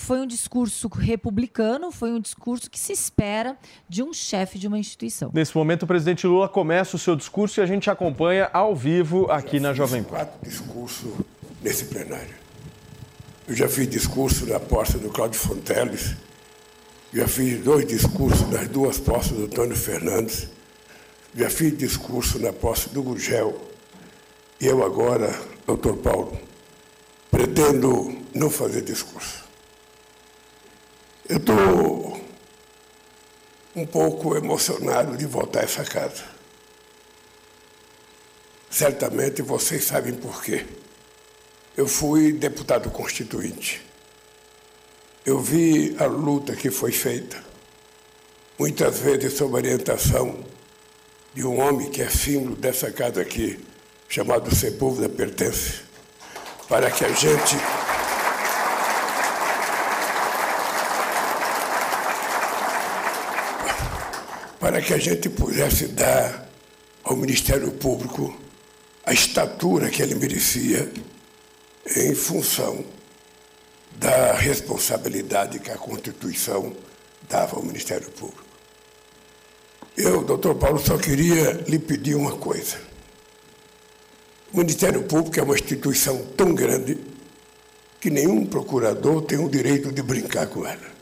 Foi um discurso republicano, foi um discurso que se espera de um chefe de uma instituição. Nesse momento, o presidente Lula começa o seu discurso e a gente acompanha ao vivo aqui na Jovem Pan. quatro discursos nesse plenário. Eu já fiz discurso na posse do Cláudio Fonteles, já fiz dois discursos nas duas posses do Antônio Fernandes, já fiz discurso na posse do Gurgel, e eu agora, doutor Paulo, pretendo não fazer discurso. Eu estou um pouco emocionado de voltar a essa casa. Certamente vocês sabem por quê. Eu fui deputado constituinte. Eu vi a luta que foi feita, muitas vezes sob orientação de um homem que é símbolo dessa casa aqui, chamado Sepúlveda Pertence, para que a gente para que a gente pudesse dar ao Ministério Público a estatura que ele merecia em função da responsabilidade que a Constituição dava ao Ministério Público. Eu, doutor Paulo, só queria lhe pedir uma coisa. O Ministério Público é uma instituição tão grande que nenhum procurador tem o direito de brincar com ela.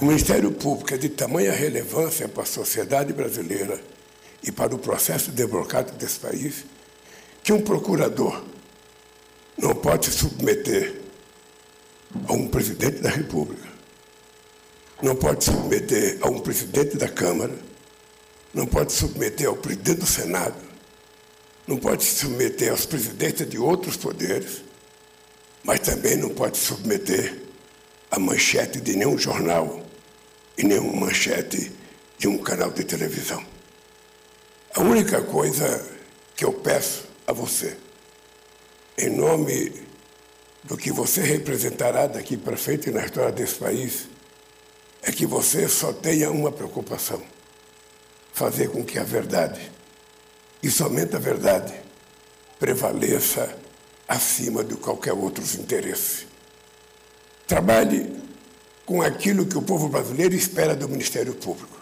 O Ministério Público é de tamanha relevância para a sociedade brasileira e para o processo democrático desse país que um procurador não pode submeter a um presidente da República, não pode submeter a um presidente da Câmara, não pode submeter ao presidente do Senado, não pode submeter aos presidentes de outros poderes, mas também não pode submeter à manchete de nenhum jornal e nenhuma manchete de um canal de televisão. A única coisa que eu peço a você, em nome do que você representará daqui para frente na história desse país, é que você só tenha uma preocupação: fazer com que a verdade, e somente a verdade, prevaleça acima de qualquer outro interesse. Trabalhe com aquilo que o povo brasileiro espera do Ministério Público.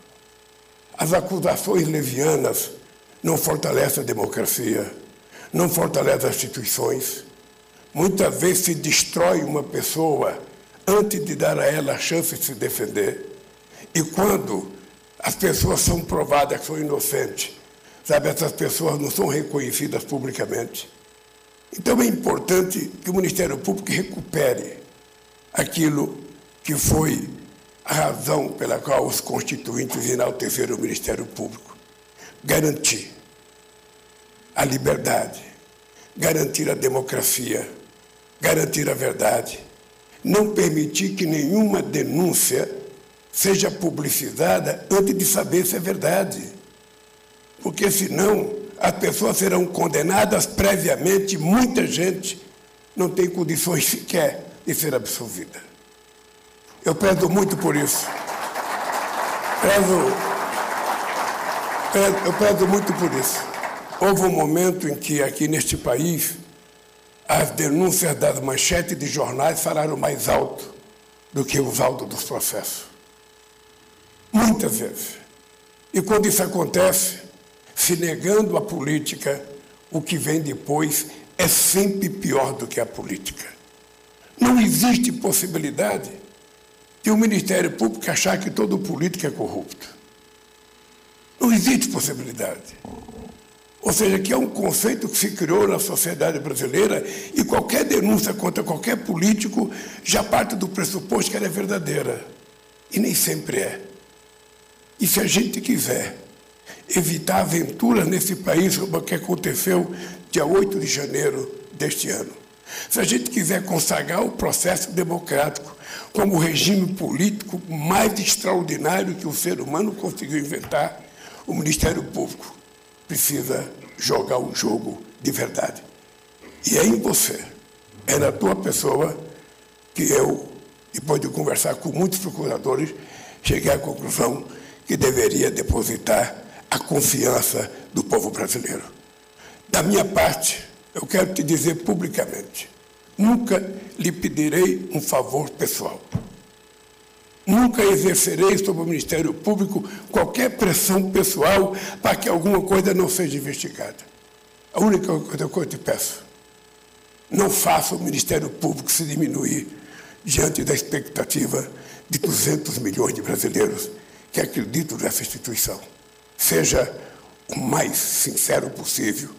As acusações levianas não fortalecem a democracia, não fortalecem as instituições. Muitas vezes se destrói uma pessoa antes de dar a ela a chance de se defender. E quando as pessoas são provadas que são inocentes, sabe, essas pessoas não são reconhecidas publicamente. Então é importante que o Ministério Público recupere aquilo que foi a razão pela qual os constituintes enalteceram o Ministério Público. Garantir a liberdade, garantir a democracia, garantir a verdade, não permitir que nenhuma denúncia seja publicizada antes de saber se é verdade. Porque senão as pessoas serão condenadas previamente, muita gente não tem condições sequer de ser absolvida. Eu prezo muito por isso. Prezo, prezo, eu prezo muito por isso. Houve um momento em que aqui neste país as denúncias das manchetes de jornais falaram mais alto do que os autos dos processos. Muitas vezes. E quando isso acontece, se negando a política, o que vem depois é sempre pior do que a política. Não existe possibilidade de o Ministério Público achar que todo político é corrupto. Não existe possibilidade. Ou seja, que é um conceito que se criou na sociedade brasileira e qualquer denúncia contra qualquer político já parte do pressuposto que ela é verdadeira. E nem sempre é. E se a gente quiser evitar aventuras nesse país, como o que aconteceu dia 8 de janeiro deste ano, se a gente quiser consagrar o processo democrático como o regime político mais extraordinário que o ser humano conseguiu inventar, o Ministério Público precisa jogar um jogo de verdade. E é em você, é na tua pessoa que eu, depois de conversar com muitos procuradores, cheguei à conclusão que deveria depositar a confiança do povo brasileiro. Da minha parte, eu quero te dizer publicamente: nunca lhe pedirei um favor pessoal. Nunca exercerei sobre o Ministério Público qualquer pressão pessoal para que alguma coisa não seja investigada. A única coisa que eu te peço, não faça o Ministério Público se diminuir diante da expectativa de 200 milhões de brasileiros que acreditam nessa instituição. Seja o mais sincero possível,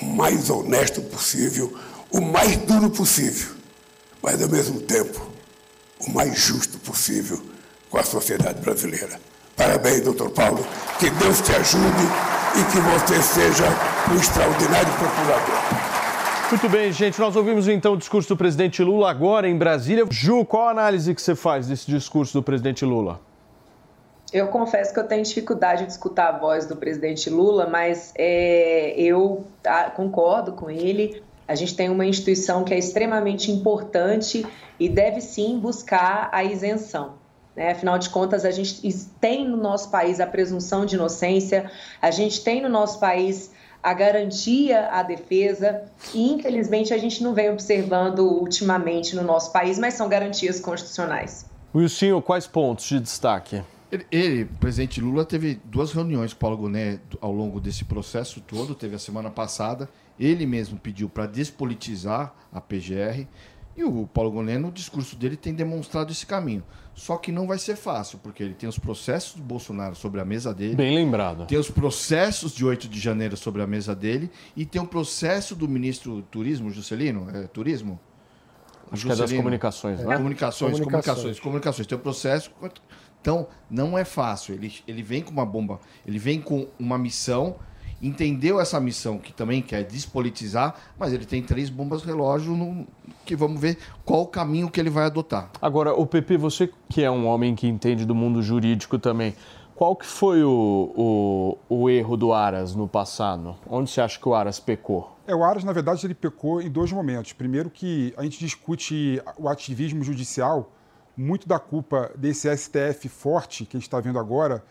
o mais honesto possível, o mais duro possível, mas ao mesmo tempo o mais justo possível com a sociedade brasileira. Parabéns, doutor Paulo. Que Deus te ajude e que você seja um extraordinário procurador. Muito bem, gente. Nós ouvimos então o discurso do presidente Lula agora em Brasília. Ju, qual a análise que você faz desse discurso do presidente Lula? Eu confesso que eu tenho dificuldade de escutar a voz do presidente Lula, mas é, eu tá, concordo com ele. A gente tem uma instituição que é extremamente importante e deve sim buscar a isenção. Né? Afinal de contas, a gente tem no nosso país a presunção de inocência, a gente tem no nosso país a garantia à defesa e, infelizmente, a gente não vem observando ultimamente no nosso país, mas são garantias constitucionais. Wilson, quais pontos de destaque? Ele, ele, o presidente Lula, teve duas reuniões com o Paulo Gonet ao longo desse processo todo. Teve a semana passada. Ele mesmo pediu para despolitizar a PGR. E o Paulo Gonet, no discurso dele, tem demonstrado esse caminho. Só que não vai ser fácil, porque ele tem os processos do Bolsonaro sobre a mesa dele. Bem lembrado. Tem os processos de 8 de janeiro sobre a mesa dele. E tem o processo do ministro do Turismo, Juscelino. É, turismo? Acho que é das comunicações, né? Comunicações, comunicações, comunicações. Tem o processo. Então, não é fácil. Ele, ele vem com uma bomba, ele vem com uma missão, entendeu essa missão que também quer despolitizar, mas ele tem três bombas relógio no, que vamos ver qual o caminho que ele vai adotar. Agora, o PP, você que é um homem que entende do mundo jurídico também, qual que foi o, o, o erro do Aras no passado? Onde você acha que o Aras pecou? É, o Aras, na verdade, ele pecou em dois momentos. Primeiro que a gente discute o ativismo judicial, muito da culpa desse STF forte que a gente está vendo agora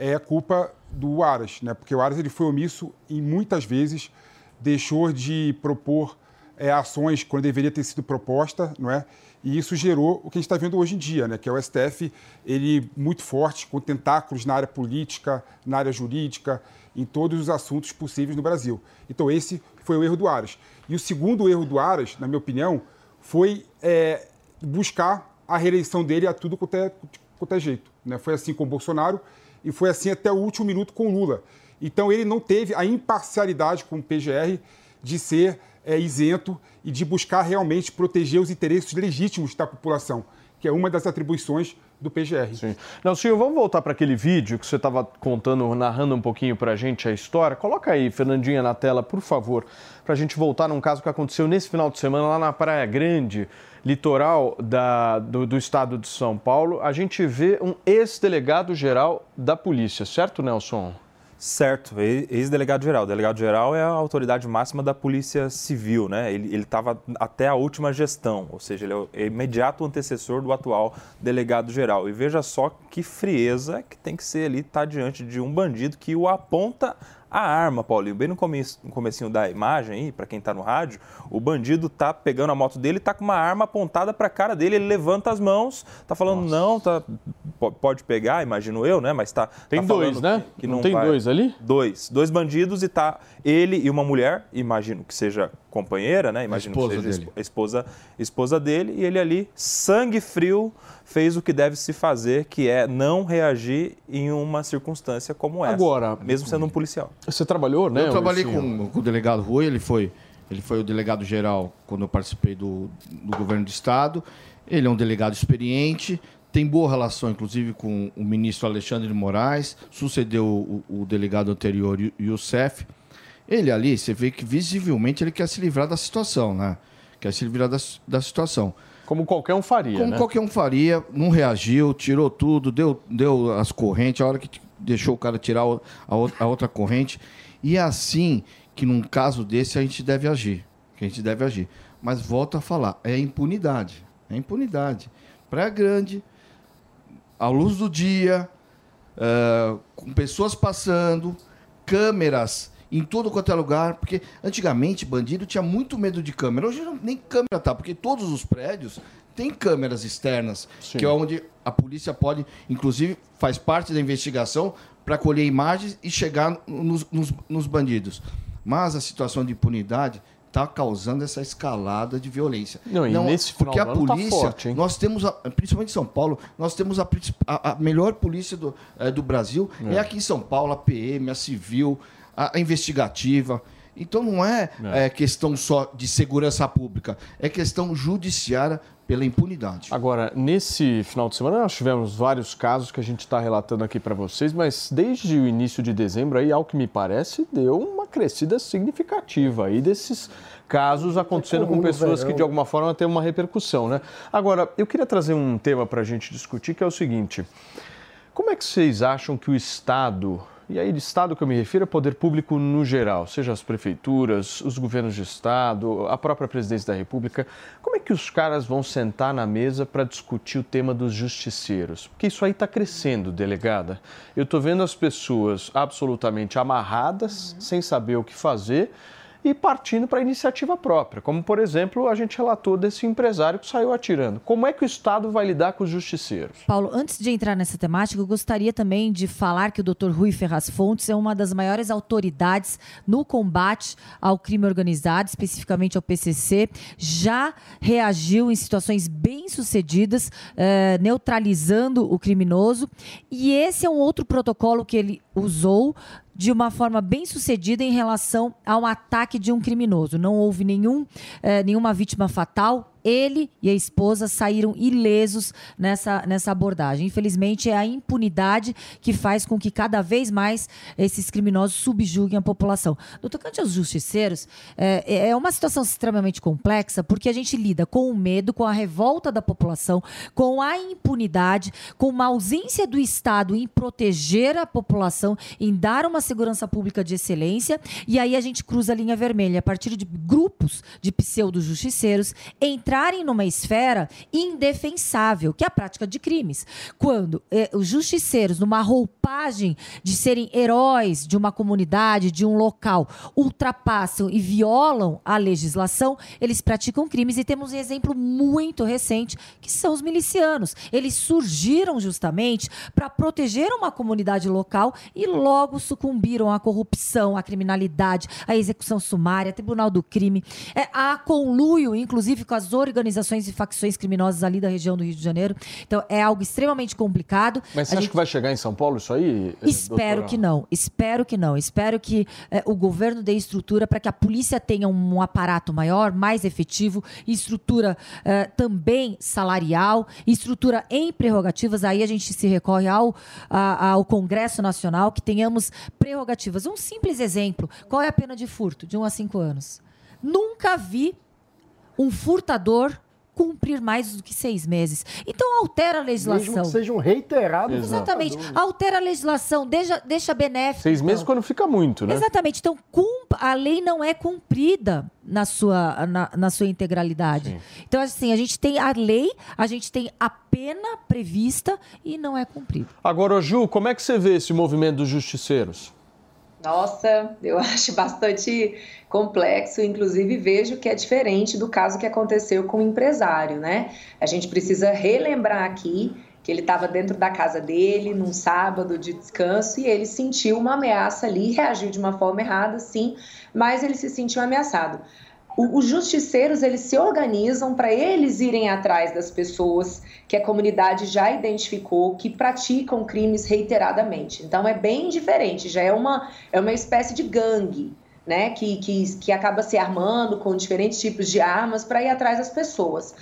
é culpa do Aras, né? porque o Aras ele foi omisso e muitas vezes deixou de propor é, ações quando deveria ter sido proposta, não é? E isso gerou o que a gente está vendo hoje em dia, né? que é o STF ele muito forte, com tentáculos na área política, na área jurídica, em todos os assuntos possíveis no Brasil. Então esse foi o erro do Aras. E o segundo erro do Aras, na minha opinião, foi é, buscar a reeleição dele a tudo quanto é, quanto é jeito. Né? Foi assim com o Bolsonaro e foi assim até o último minuto com Lula. Então ele não teve a imparcialidade com o PGR de ser é, isento e de buscar realmente proteger os interesses legítimos da população, que é uma das atribuições do PGR. Sim. Não, senhor, vamos voltar para aquele vídeo que você estava contando, narrando um pouquinho para a gente a história. Coloca aí, Fernandinha, na tela, por favor, para a gente voltar num caso que aconteceu nesse final de semana lá na Praia Grande, litoral da, do, do, estado de São Paulo, a gente vê um ex-delegado geral da polícia, certo, Nelson? Certo, e- ex-delegado geral. O delegado geral é a autoridade máxima da Polícia Civil, né? Ele estava até a última gestão, ou seja, ele é o imediato antecessor do atual delegado geral. E veja só que frieza que tem que ser ali estar diante de um bandido que o aponta a arma, Paulinho. Bem no, começo, no comecinho da imagem aí, para quem está no rádio, o bandido tá pegando a moto dele, tá com uma arma apontada para a cara dele, ele levanta as mãos, tá falando não, tá po- pode pegar, imagino eu, né? Mas tá Tem tá dois, né? Que, que Não não tem vai- dois ali? Dois. Dois bandidos e tá ele e uma mulher, imagino que seja companheira, né? Imagino esposa que seja dele. esposa, esposa dele, e ele ali, sangue frio, fez o que deve se fazer, que é não reagir em uma circunstância como essa. Agora- mesmo sendo um policial. Você trabalhou, né? Eu trabalhei com, com o delegado Rui, ele foi, ele foi o delegado geral quando eu participei do, do governo do estado. Ele é um delegado experiente, tem boa relação, inclusive, com o ministro Alexandre de Moraes, sucedeu o, o delegado anterior, Youssef. Ele ali, você vê que visivelmente ele quer se livrar da situação, né? Quer se livrar da, da situação. Como qualquer um faria, Como né? qualquer um faria, não reagiu, tirou tudo, deu, deu as correntes, a hora que deixou o cara tirar a, outra corrente. E é assim que num caso desse a gente deve agir. Que a gente deve agir. Mas volto a falar, é impunidade. É impunidade. Praia Grande, à luz do dia, eh, com pessoas passando, câmeras em todo quanto é lugar, porque antigamente bandido tinha muito medo de câmera. Hoje não- nem câmera tá, porque todos os prédios têm câmeras externas, que é onde a polícia pode, inclusive, faz parte da investigação para colher imagens e chegar nos, nos- nos bandidos. Mas a situação de impunidade está causando essa escalada de violência. Não, e nesse porque a tá polícia, forte, hein? nós temos, a- principalmente em São Paulo, nós temos a, a- a melhor polícia do, eh, do Brasil. É. É. aqui em São Paulo, a PM, a civil, a, a investigativa. Então não é, É. eh, questão só de segurança pública, é questão judiciária pela impunidade. Agora, nesse final de semana, nós tivemos vários casos que a gente está relatando aqui para vocês, mas desde o início de dezembro, aí, ao que me parece, deu uma crescida significativa aí desses casos acontecendo com comum no pessoas que, de alguma forma, têm uma repercussão, né? Agora, eu queria trazer um tema para a gente discutir, que é o seguinte. Como é que vocês acham que o Estado, e aí de Estado que eu me refiro é poder público no geral, seja as prefeituras, os governos de Estado, a própria presidência da República, como é que os caras vão sentar na mesa para discutir o tema dos justiceiros? Porque isso aí está crescendo, delegada. Eu estou vendo as pessoas absolutamente amarradas, sem saber o que fazer e partindo para a iniciativa própria, como por exemplo a gente relatou desse empresário que saiu atirando. Como é que o Estado vai lidar com os justiceiros? Paulo, antes de entrar nessa temática, eu gostaria também de falar que o Dr. Rui Ferraz Fontes é uma das maiores autoridades no combate ao crime organizado, especificamente ao PCC. Já reagiu em situações bem sucedidas, eh, neutralizando o criminoso. E esse é um outro protocolo que ele usou de uma forma bem sucedida em relação ao ataque de um criminoso. Não houve nenhum, eh, nenhuma vítima fatal. Ele e a esposa saíram ilesos nessa, nessa abordagem. Infelizmente, é a impunidade que faz com que cada vez mais esses criminosos subjuguem a população. No tocante aos justiceiros, é, é uma situação extremamente complexa, porque a gente lida com o medo, com a revolta da população, com a impunidade, com uma ausência do Estado em proteger a população, em dar uma segurança pública de excelência, e aí a gente cruza a linha vermelha a partir de grupos de pseudo-justiceiros entrarem numa esfera indefensável, que é a prática de crimes. Quando eh, os justiceiros, numa roupagem de serem heróis de uma comunidade, de um local, ultrapassam e violam a legislação, eles praticam crimes e temos um exemplo muito recente, que são os milicianos. Eles surgiram justamente para proteger uma comunidade local e logo sucumbiram à corrupção, à criminalidade, à execução sumária, tribunal do crime, é, a conluio, inclusive, com as organizações e facções criminosas ali da região do Rio de Janeiro. Então, é algo extremamente complicado. Mas você A acha gente- que vai chegar em São Paulo isso aí? Espero doutora? que não, espero que não. Espero que eh, o governo dê estrutura para que a polícia tenha um aparato maior, mais efetivo, estrutura eh, também salarial, estrutura em prerrogativas. Aí a gente se recorre ao, a- ao Congresso Nacional, que tenhamos prerrogativas. Um simples exemplo: qual é a pena de furto? De 1 a 5 anos. Nunca vi um furtador cumprir mais do que seis meses. Então altera a legislação. Mesmo que sejam reiterados. Exatamente. Altera a legislação, deixa, deixa benéfico. Seis meses quando fica muito, né? Exatamente. Então, a lei não é cumprida na sua, na, na sua integralidade. Então, assim, a gente tem a lei, a gente tem a pena prevista e não é cumprida. Agora, ô, Ju, como é que você vê esse movimento dos justiceiros? Nossa, eu acho bastante complexo, inclusive vejo que é diferente do caso que aconteceu com o empresário, né? A gente precisa relembrar aqui que ele estava dentro da casa dele num sábado de descanso e ele sentiu uma ameaça ali, reagiu de uma forma errada, sim, mas ele se sentiu ameaçado. Os justiceiros eles se organizam para eles irem atrás das pessoas que a comunidade já identificou que praticam crimes reiteradamente. Então é bem diferente, já é uma, é uma espécie de gangue, né? Que, que, que acaba se armando com diferentes tipos de armas para ir atrás das pessoas.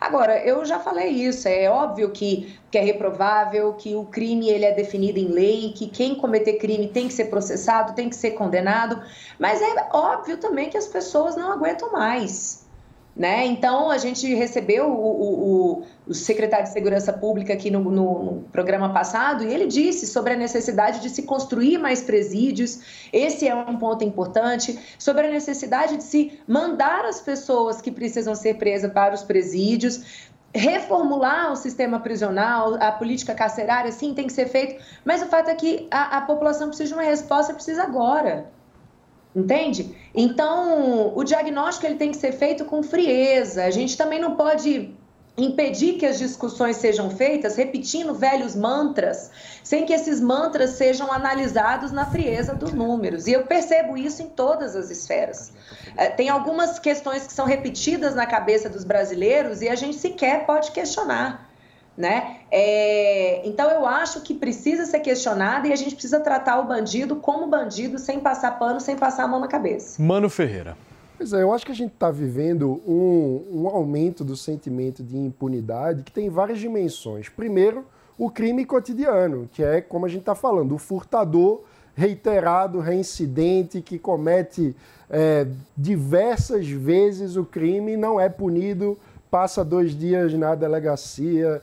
Agora, eu já falei isso, é óbvio que, que é reprovável, que o crime ele é definido em lei, que quem cometer crime tem que ser processado, tem que ser condenado, mas é óbvio também que as pessoas não aguentam mais. Né? Então, a gente recebeu o, o- o- secretário de Segurança Pública aqui no, no- no programa passado e ele disse sobre a necessidade de se construir mais presídios. Esse é um ponto importante. Sobre a necessidade de se mandar as pessoas que precisam ser presas para os presídios. Reformular o sistema prisional, a política carcerária, sim, tem que ser feito, mas o fato é que a, a população precisa de uma resposta, precisa agora. Entende? Então, o diagnóstico ele tem que ser feito com frieza. A gente também não pode impedir que as discussões sejam feitas repetindo velhos mantras, sem que esses mantras sejam analisados na frieza dos números. E eu percebo isso em todas as esferas. Eh, Tem algumas questões que são repetidas na cabeça dos brasileiros e a gente sequer pode questionar. Né? É, então eu acho que precisa ser questionado e a gente precisa tratar o bandido como bandido, sem passar pano, sem passar a mão na cabeça. Mano Ferreira. Pois é, eu acho que a gente está vivendo um, um aumento do sentimento de impunidade que tem várias dimensões. Primeiro, o crime cotidiano, que é, como a gente está falando, o furtador reiterado, reincidente, que comete é, diversas vezes o crime, não é punido, passa dois dias na delegacia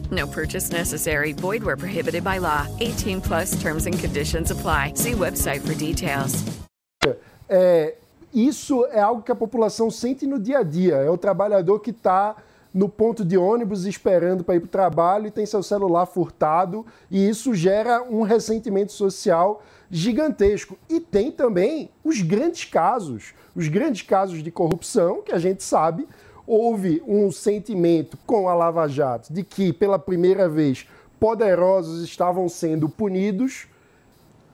No purchase necessary. Void where prohibited by law. 18 plus terms and conditions apply. See website for details. é, isso é algo que a população sente no dia a dia. É o trabalhador que está no ponto de ônibus esperando para ir para o trabalho e tem seu celular furtado, e isso gera um ressentimento social gigantesco. E tem também os grandes casos, os grandes casos de corrupção, que a gente sabe, houve um sentimento com a Lava Jato de que, pela primeira vez, poderosos estavam sendo punidos.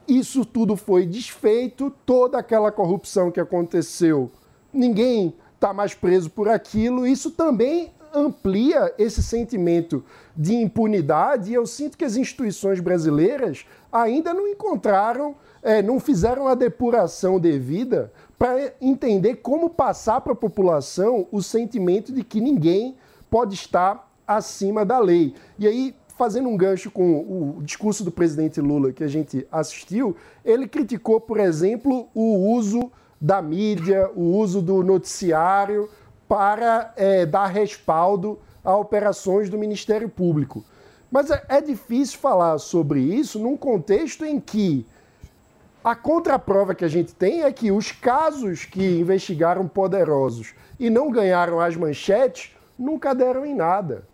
Isso tudo foi desfeito, toda aquela corrupção que aconteceu, ninguém está mais preso por aquilo. Isso também amplia esse sentimento de impunidade e eu sinto que as instituições brasileiras ainda não encontraram, eh, não fizeram a depuração devida para entender como passar para a população o sentimento de que ninguém pode estar acima da lei. E aí, fazendo um gancho com o discurso do presidente Lula que a gente assistiu, ele criticou, por exemplo, o uso da mídia, o uso do noticiário para eh, dar respaldo a operações do Ministério Público. Mas é, é difícil falar sobre isso num contexto em que a contraprova que a gente tem é que os casos que investigaram poderosos e não ganharam as manchetes nunca deram em nada.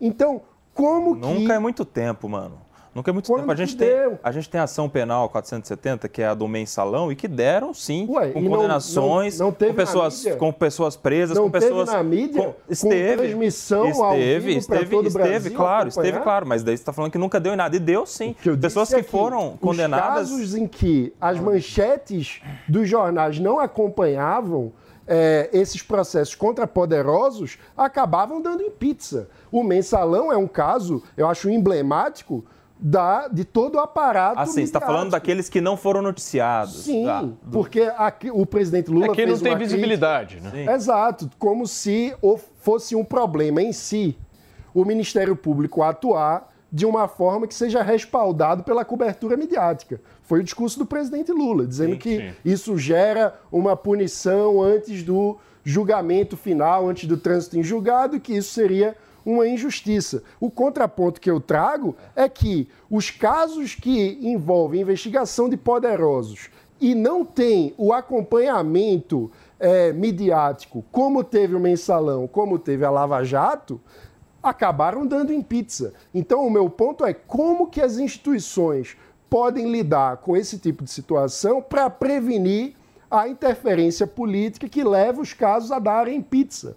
Então, como que. Nunca é muito tempo, mano. Nunca é muito Quando tempo. A gente, que tem, a gente tem ação penal 470, que é a do mensalão, e que deram, sim, com e não- condenações, não- não teve com, pessoas, com pessoas presas, Não com teve pessoas. na mídia? com- Com esteve. transmissão ao esteve, esteve, esteve, Brasil claro, esteve, claro. Mas daí você está falando que nunca deu em nada. E deu sim. Pessoas disse que é foram condenadas. Os casos em que as manchetes dos jornais não acompanhavam eh, esses processos contra poderosos acabavam dando em pizza. O mensalão é um caso, eu acho emblemático, da, de todo o aparato. Assim, você está falando daqueles que não foram noticiados. Sim, tá? Porque aqui, o presidente Lula É quem não tem visibilidade, crítica- né? Exato, como se fosse um problema em si o Ministério Público atuar de uma forma que seja respaldado pela cobertura midiática. Foi o discurso do presidente Lula, dizendo Sim, que sim. isso gera uma punição antes do julgamento final, antes do trânsito em julgado, e que isso seria uma injustiça. O contraponto que eu trago é que os casos que envolvem investigação de poderosos e não tem o acompanhamento eh, midiático, como teve o mensalão, como teve a Lava Jato, acabaram dando em pizza. Então, o meu ponto é como que as instituições podem lidar com esse tipo de situação para prevenir a interferência política que leva os casos a darem pizza.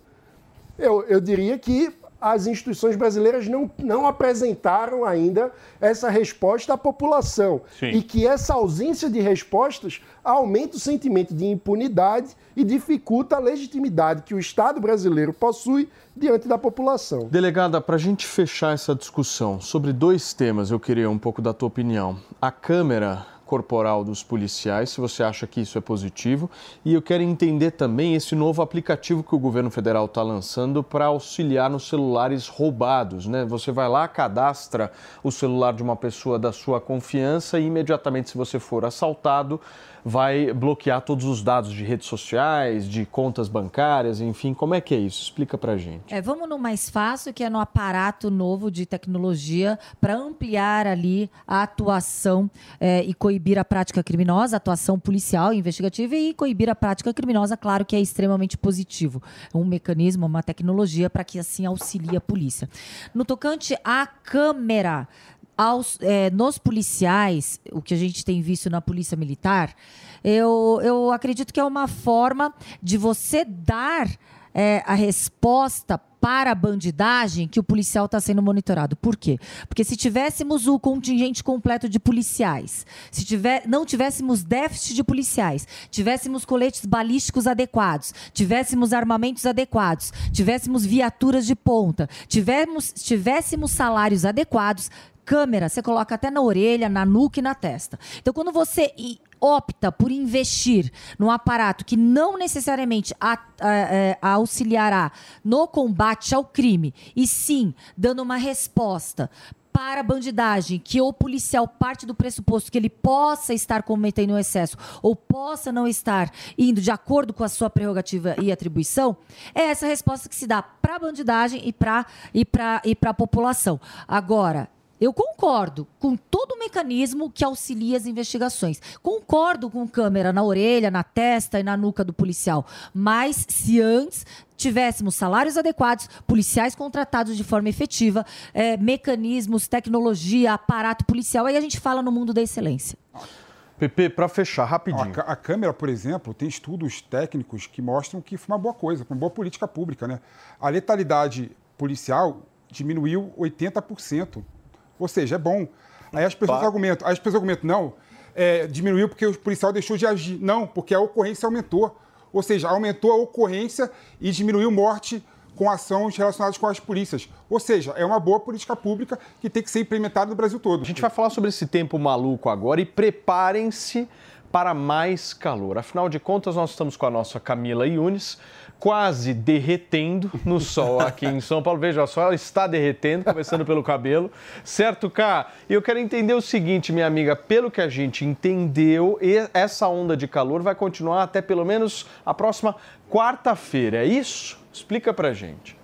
Eu, eu diria que as instituições brasileiras não, não apresentaram ainda essa resposta à população. Sim. E que essa ausência de respostas aumenta o sentimento de impunidade e dificulta a legitimidade que o Estado brasileiro possui diante da população. Delegada, para a gente fechar essa discussão sobre dois temas, eu queria um pouco da tua opinião. A câmera corporal dos policiais, se você acha que isso é positivo, e eu quero entender também esse novo aplicativo que o governo federal está lançando para auxiliar nos celulares roubados, né? Você vai lá, cadastra o celular de uma pessoa da sua confiança e imediatamente, se você for assaltado, vai bloquear todos os dados de redes sociais, de contas bancárias, enfim, como é que é isso? Explica pra gente. É, vamos no mais fácil, que é no aparato novo de tecnologia para ampliar ali a atuação é, e coibir a prática criminosa, atuação policial e investigativa e coibir a prática criminosa, claro que é extremamente positivo. É Um mecanismo, uma tecnologia para que assim auxilie a polícia. No tocante à câmera, aos, é, nos policiais, o que a gente tem visto na polícia militar, eu, eu acredito que é uma forma de você dar é, a resposta para a bandidagem que o policial está sendo monitorado. Por quê? Porque se tivéssemos o contingente completo de policiais, se tiver, não tivéssemos déficit de policiais, tivéssemos coletes balísticos adequados, tivéssemos armamentos adequados, tivéssemos viaturas de ponta, tivemos, tivéssemos salários adequados, câmera, você coloca até na orelha, na nuca e na testa. Então, quando você opta por investir num aparato que não necessariamente a- a- é, auxiliará no combate ao crime, e sim dando uma resposta para a bandidagem, que o policial parte do pressuposto que ele possa estar cometendo um excesso ou possa não estar indo de acordo com a sua prerrogativa e atribuição, é essa resposta que se dá para a bandidagem e para e e a população. Agora, eu concordo com todo o mecanismo que auxilia as investigações. Concordo com câmera na orelha, na testa e na nuca do policial. Mas se antes tivéssemos salários adequados, policiais contratados de forma efetiva, eh, mecanismos, tecnologia, aparato policial, aí a gente fala no mundo da excelência. Pepe, para fechar, rapidinho. A, a câmera, por exemplo, tem estudos técnicos que mostram que foi uma boa coisa, uma boa política pública. Né? A letalidade policial diminuiu 80%. Ou seja, é bom. Aí as pessoas argumentam, as pessoas argumentam, não, é, diminuiu porque o policial deixou de agir. Não, porque a ocorrência aumentou. Ou seja, aumentou a ocorrência e diminuiu morte com ações relacionadas com as polícias. Ou seja, é uma boa política pública que tem que ser implementada no Brasil todo. A gente vai falar sobre esse tempo maluco agora e preparem-se para mais calor. Afinal de contas, nós estamos com a nossa Camila Yunes quase derretendo no sol aqui em São Paulo. Veja só, está derretendo, começando pelo cabelo. Certo, Cá? E eu quero entender o seguinte, minha amiga, pelo que a gente entendeu, essa onda de calor vai continuar até pelo menos a próxima quarta-feira, é isso? Explica pra gente.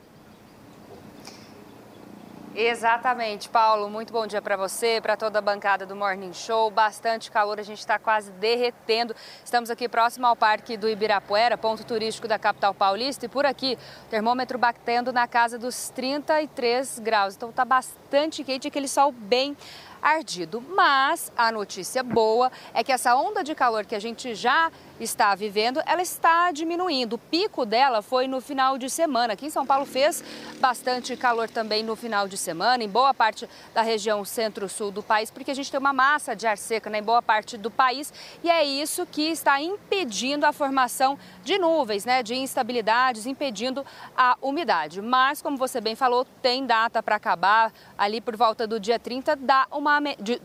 Exatamente, Paulo. Muito bom dia para você, para toda a bancada do Morning Show. Bastante calor, a gente está quase derretendo. Estamos aqui próximo ao Parque do Ibirapuera, ponto turístico da capital paulista, e por aqui o termômetro batendo na casa dos 33 graus. Então está bastante quente, aquele sol bem ardido. Mas a notícia boa é que essa onda de calor que a gente já está vivendo, ela está diminuindo. O pico dela foi no final de semana. Aqui em São Paulo fez bastante calor também no final de semana, em boa parte da região centro-sul do país, porque a gente tem uma massa de ar seca né, em boa parte do país e é isso que está impedindo a formação de nuvens, né, de instabilidades, impedindo a umidade. Mas, como você bem falou, tem data para acabar ali por volta do dia 30, dá uma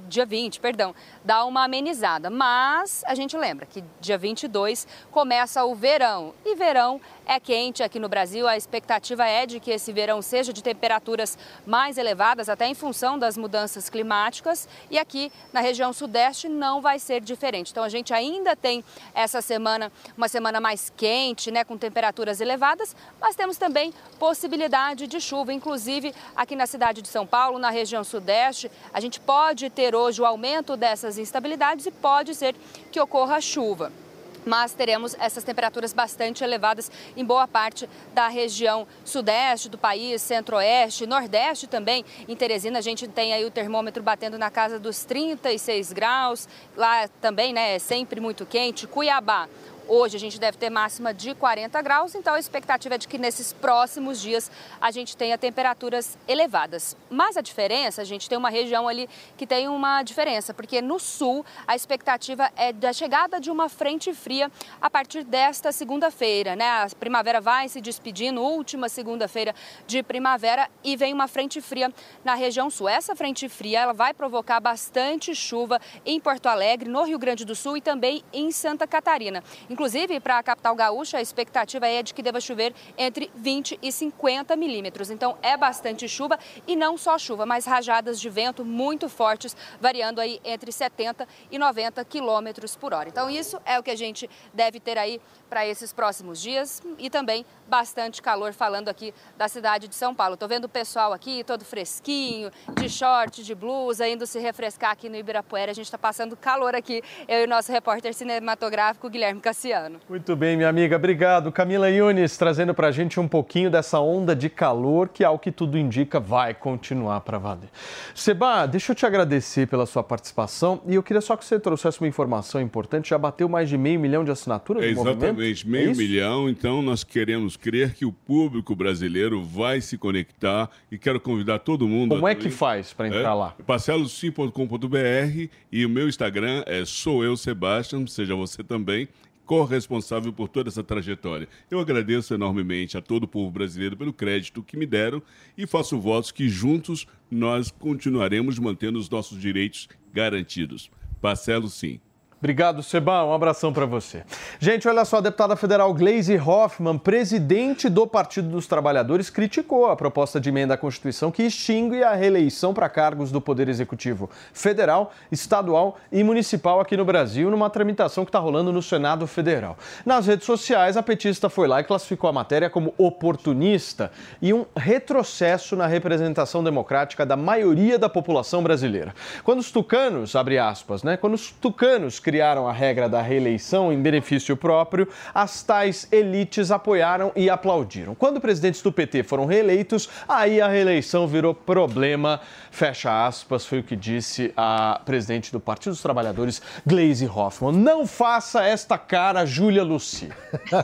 dia 20, perdão, dá uma amenizada. Mas a gente lembra que dia 22 começa o verão e verão é quente aqui no Brasil. A expectativa é de que esse verão seja de temperaturas mais elevadas, até em função das mudanças climáticas. E aqui na região sudeste não vai ser diferente. Então a gente ainda tem essa semana uma semana mais quente, né, com temperaturas elevadas, mas temos também possibilidade de chuva, inclusive aqui na cidade de São Paulo, na região sudeste. A gente pode ter hoje o aumento dessas instabilidades e pode ser que ocorra chuva mas teremos essas temperaturas bastante elevadas em boa parte da região sudeste do país, centro-oeste, nordeste também. Em Teresina a gente tem aí o termômetro batendo na casa dos 36 graus, lá também, né, é sempre muito quente. Cuiabá, Hoje a gente deve ter máxima de 40 graus, então a expectativa é de que nesses próximos dias a gente tenha temperaturas elevadas. Mas a diferença, a gente tem uma região ali que tem uma diferença, porque no sul a expectativa é da chegada de uma frente fria a partir desta segunda-feira, né? A primavera vai se despedindo, última segunda-feira de primavera e vem uma frente fria na região sul. Essa frente fria ela vai provocar bastante chuva em Porto Alegre, no Rio Grande do Sul e também em Santa Catarina. Inclusive, para a capital gaúcha, a expectativa é de que deva chover entre 20 e 50 milímetros. Então, é bastante chuva e não só chuva, mas rajadas de vento muito fortes, variando aí entre 70 e 90 quilômetros por hora. Então, isso é o que a gente deve ter aí para esses próximos dias e também bastante calor, falando aqui da cidade de São Paulo. Estou vendo o pessoal aqui todo fresquinho, de short, de blusa, indo se refrescar aqui no Ibirapuera. A gente está passando calor aqui, eu e o nosso repórter cinematográfico, Guilherme Cassiano. Muito bem, minha amiga, obrigado. Camila Yunis trazendo para a gente um pouquinho dessa onda de calor que, ao que tudo indica, vai continuar para valer. Seba, deixa eu te agradecer pela sua participação e eu queria só que você trouxesse uma informação importante. Já bateu mais de meio milhão de assinaturas é, Exatamente, movimento? meio é milhão. Então, nós queremos crer que o público brasileiro vai se conectar e quero convidar todo mundo. Como é que faz para entrar é, lá? Parcelosim.com.br e o meu Instagram é sou eu Sebastian, seja você também corresponsável por toda essa trajetória. Eu agradeço enormemente a todo o povo brasileiro pelo crédito que me deram e faço votos que juntos nós continuaremos mantendo os nossos direitos garantidos. Parcelo sim. Obrigado, Seba. Um abração para você. Gente, olha só, a deputada federal Gleisi Hoffmann, presidente do Partido dos Trabalhadores, criticou a proposta de emenda à Constituição que extingue a reeleição para cargos do Poder Executivo federal, estadual e municipal aqui no Brasil, numa tramitação que está rolando no Senado Federal. Nas redes sociais, a petista foi lá e classificou a matéria como oportunista e um retrocesso na representação democrática da maioria da população brasileira. Quando os tucanos, abre aspas, né? Quando os tucanos criaram a regra da reeleição em benefício próprio, as tais elites apoiaram e aplaudiram. Quando presidentes do PT foram reeleitos, aí a reeleição virou problema. Fecha aspas, foi o que disse a presidente do Partido dos Trabalhadores, Gleisi Hoffmann. Não faça esta cara, Júlia Luci.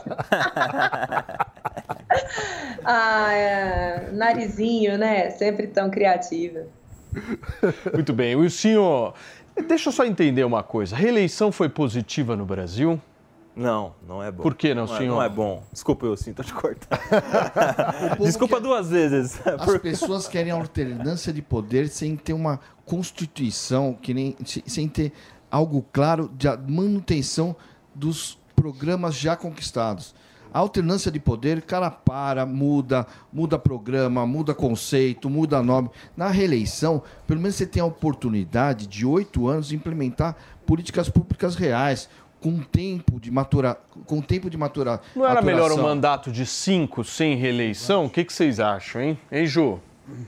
ah, é... narizinho, né? Sempre tão criativa. Muito bem. O senhor Deixa eu só entender uma coisa. Reeleição foi positiva no Brasil? Não, não é bom. Por que não, não senhor? É, não é bom. Desculpa, eu sinto te cortar. Desculpa quer... duas vezes. As Por... pessoas querem alternância de poder sem ter uma constituição, que nem, sem ter algo claro de manutenção dos programas já conquistados. A alternância de poder, cara para, muda, muda programa, muda conceito, muda nome. Na reeleição, pelo menos você tem a oportunidade de oito anos de implementar políticas públicas reais, com tempo de maturar, com tempo de maturar. Não era maturação. melhor um mandato de cinco sem reeleição? O que, que vocês acham, hein? Hein, Ju?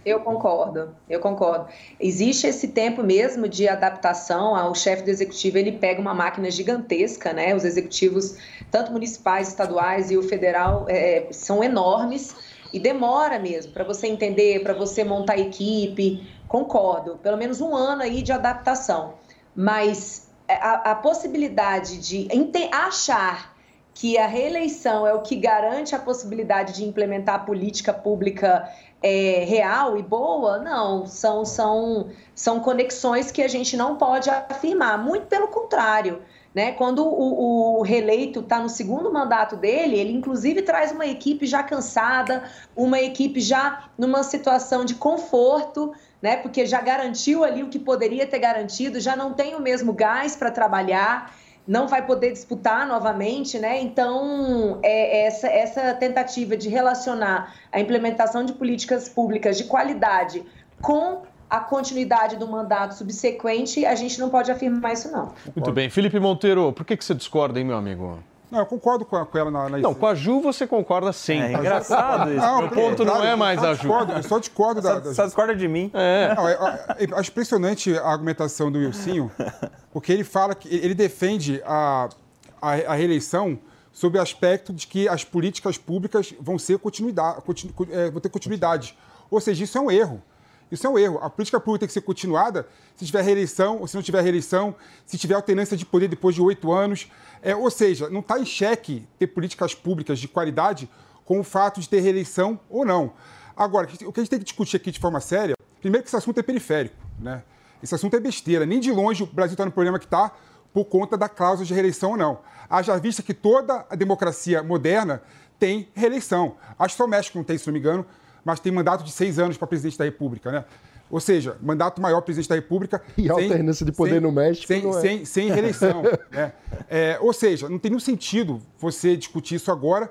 Eu concordo, eu concordo. Existe esse tempo mesmo de adaptação. O chefe do executivo ele pega uma máquina gigantesca, né? Os executivos, tanto municipais, estaduais e o federal, é, são enormes e demora mesmo para você entender, para você montar equipe. Concordo, pelo menos um ano aí de adaptação. Mas a, a possibilidade de achar que a reeleição é o que garante a possibilidade de implementar política pública é, real e boa, não. São, são, são conexões que a gente não pode afirmar. Muito pelo contrário. Né? Quando o, o reeleito está no segundo mandato dele, ele inclusive traz uma equipe já cansada, uma equipe já numa situação de conforto, né? porque já garantiu ali o que poderia ter garantido, já não tem o mesmo gás para trabalhar não vai poder disputar novamente, né? Então, é essa, essa tentativa de relacionar a implementação de políticas públicas de qualidade com a continuidade do mandato subsequente, a gente não pode afirmar isso, não. Muito bem. Felipe Monteiro, por que, que você discorda, hein, meu amigo? Não, eu concordo com, a- com ela na, na Não, com a Ju você concorda sempre. É engraçado isso, Não, o ponto não é mais a Ju. discordo, eu só discordo da, da- Só discorda de mim. É. Não, é, é, é impressionante a argumentação do Wilsinho, porque ele fala que ele defende a, a, a reeleição sob o aspecto de que as políticas públicas vão ser continuidade, continu, é, vão ter continuidade. Ou seja, isso é um erro. Isso é um erro. A política pública tem que ser continuada se tiver reeleição ou se não tiver reeleição, se tiver alternância de poder depois de oito anos. É, ou seja, não está em xeque ter políticas públicas de qualidade com o fato de ter reeleição ou não. Agora, o que a gente tem que discutir aqui de forma séria, primeiro que esse assunto é periférico, né? Esse assunto é besteira. Nem de longe o Brasil está no problema que está por conta da cláusula de reeleição ou não. Haja vista que toda a democracia moderna tem reeleição. Acho que só o México não tem, se não me engano, mas tem mandato de seis anos para presidente da República, né? Ou seja, mandato maior para presidente da República. E a alternância de poder no México Sem, é. sem, sem reeleição. né? É, ou seja, não tem nenhum sentido você discutir isso agora.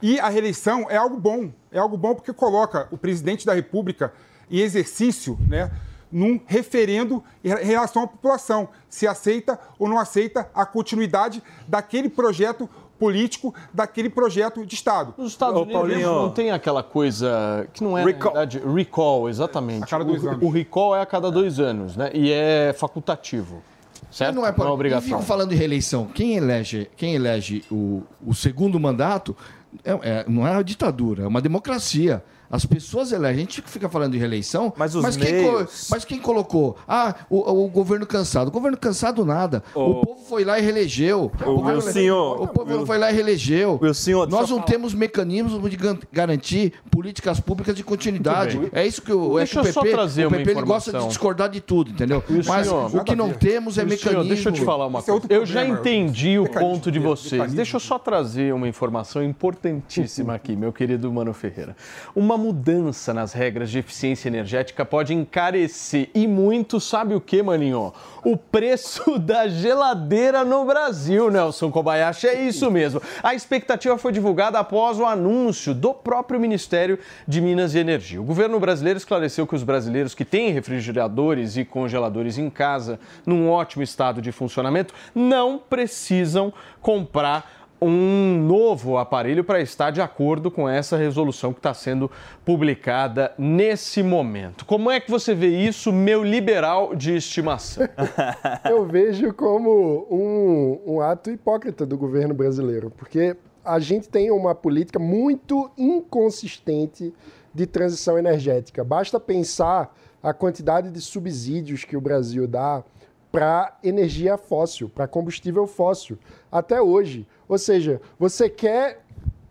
E a reeleição é algo bom. É algo bom porque coloca o presidente da República em exercício, né? Num referendo em relação à população, se aceita ou não aceita a continuidade daquele projeto político, daquele projeto de Estado. Nos Estados Unidos não tem aquela coisa que não é, Recall. na verdade, recall, exatamente. A cada dois o, anos. o recall é a cada dois anos, né? E é facultativo. Certo? Não é, uma E obrigação. ficam falando de reeleição. Quem elege, quem elege o, o segundo mandato é- é- não é uma ditadura, é uma democracia. As pessoas elegem. A gente fica falando de reeleição, Mas os quem, meios- mas quem colocou? Ah, o, o governo cansado. O governo cansado nada. O, O- povo foi lá e reelegeu. O governo- Wilsinho- o povo foi lá e reelegeu. Wilsinho, Nós deixa eu não falar. temos mecanismos de garantir políticas públicas de continuidade. É isso que o, é Deixa que o eu só PP, trazer o uma PP ele gosta de discordar de tudo, entendeu? Wilson, Mas senhor, o que não temos é Wilson, mecanismo. Deixa eu te falar uma Esse é coisa. Eu já entendi o ponto de vocês. Deixa eu só trazer uma informação importantíssima aqui, meu querido Mano Ferreira. Uma mudança nas regras de eficiência energética pode encarecer e muito, sabe o que, maninho? O preço da geladeira no Brasil, Nelson Kobayashi. É isso mesmo. A expectativa foi divulgada após o anúncio do próprio Ministério de Minas e Energia. O governo brasileiro esclareceu que os brasileiros que têm refrigeradores e congeladores em casa, num ótimo estado de funcionamento, não precisam comprar um novo aparelho para estar de acordo com essa resolução que está sendo publicada nesse momento. Como é que você vê isso, meu liberal de estimação? Eu vejo como um, um ato hipócrita do governo brasileiro, porque a gente tem uma política muito inconsistente de transição energética. Basta pensar a quantidade de subsídios que o Brasil dá para energia fóssil, para combustível fóssil, até hoje. Ou seja, você quer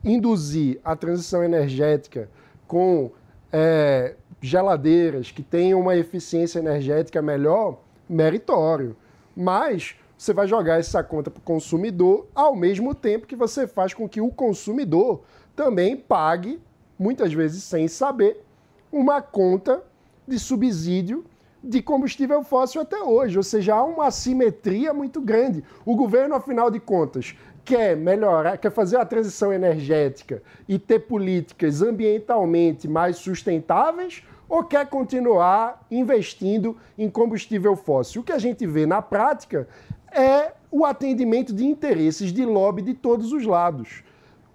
induzir a transição energética com é, geladeiras que tenham uma eficiência energética melhor, meritório. Mas você vai jogar essa conta para o consumidor ao mesmo tempo que você faz com que o consumidor também pague, muitas vezes sem saber, uma conta de subsídio de combustível fóssil até hoje. Ou seja, há uma assimetria muito grande. O governo, afinal de contas, quer melhorar, quer fazer a transição energética e ter políticas ambientalmente mais sustentáveis ou quer continuar investindo em combustível fóssil? O que a gente vê na prática é o atendimento de interesses de lobby de todos os lados,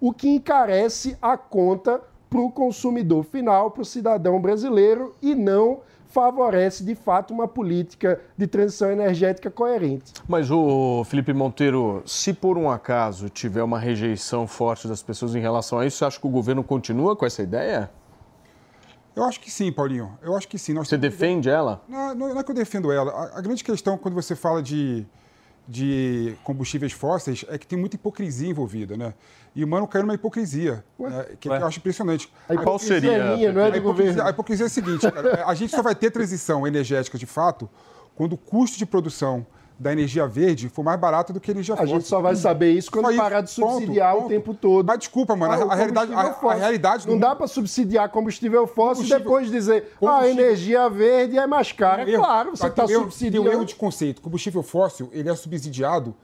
o que encarece a conta para o consumidor final, para o cidadão brasileiro e não favorece de fato uma política de transição energética coerente. Mas o Felipe Monteiro, se por um acaso tiver uma rejeição forte das pessoas em relação a isso, você acha que o governo continua com essa ideia? Eu acho que sim, Paulinho. Eu acho que sim. Nós Você que- defende ela? Não, não não é que eu defendo ela. A, a grande questão, quando você fala de, de combustíveis fósseis é que tem muita hipocrisia envolvida, né? E o Mano caiu numa hipocrisia, né, que, que eu acho impressionante. A qual hipocrisia seria, é minha, não é A do hipocrisia- governo. A hipocrisia é a seguinte, cara, a gente só vai ter transição energética de fato quando o custo de produção da energia verde for mais barato do que a energia A fóssil. gente só vai saber isso quando Só parar de ponto, subsidiar o ponto. tempo todo. Mas desculpa, mano, a- Ah, o a, realidade, a, a realidade Não do- dá para subsidiar combustível fóssil e depois dizer ah, a energia verde é mais cara. Erro. Claro, você Tá, está subsidiando. Tem um erro de conceito. Combustível fóssil, ele é subsidiado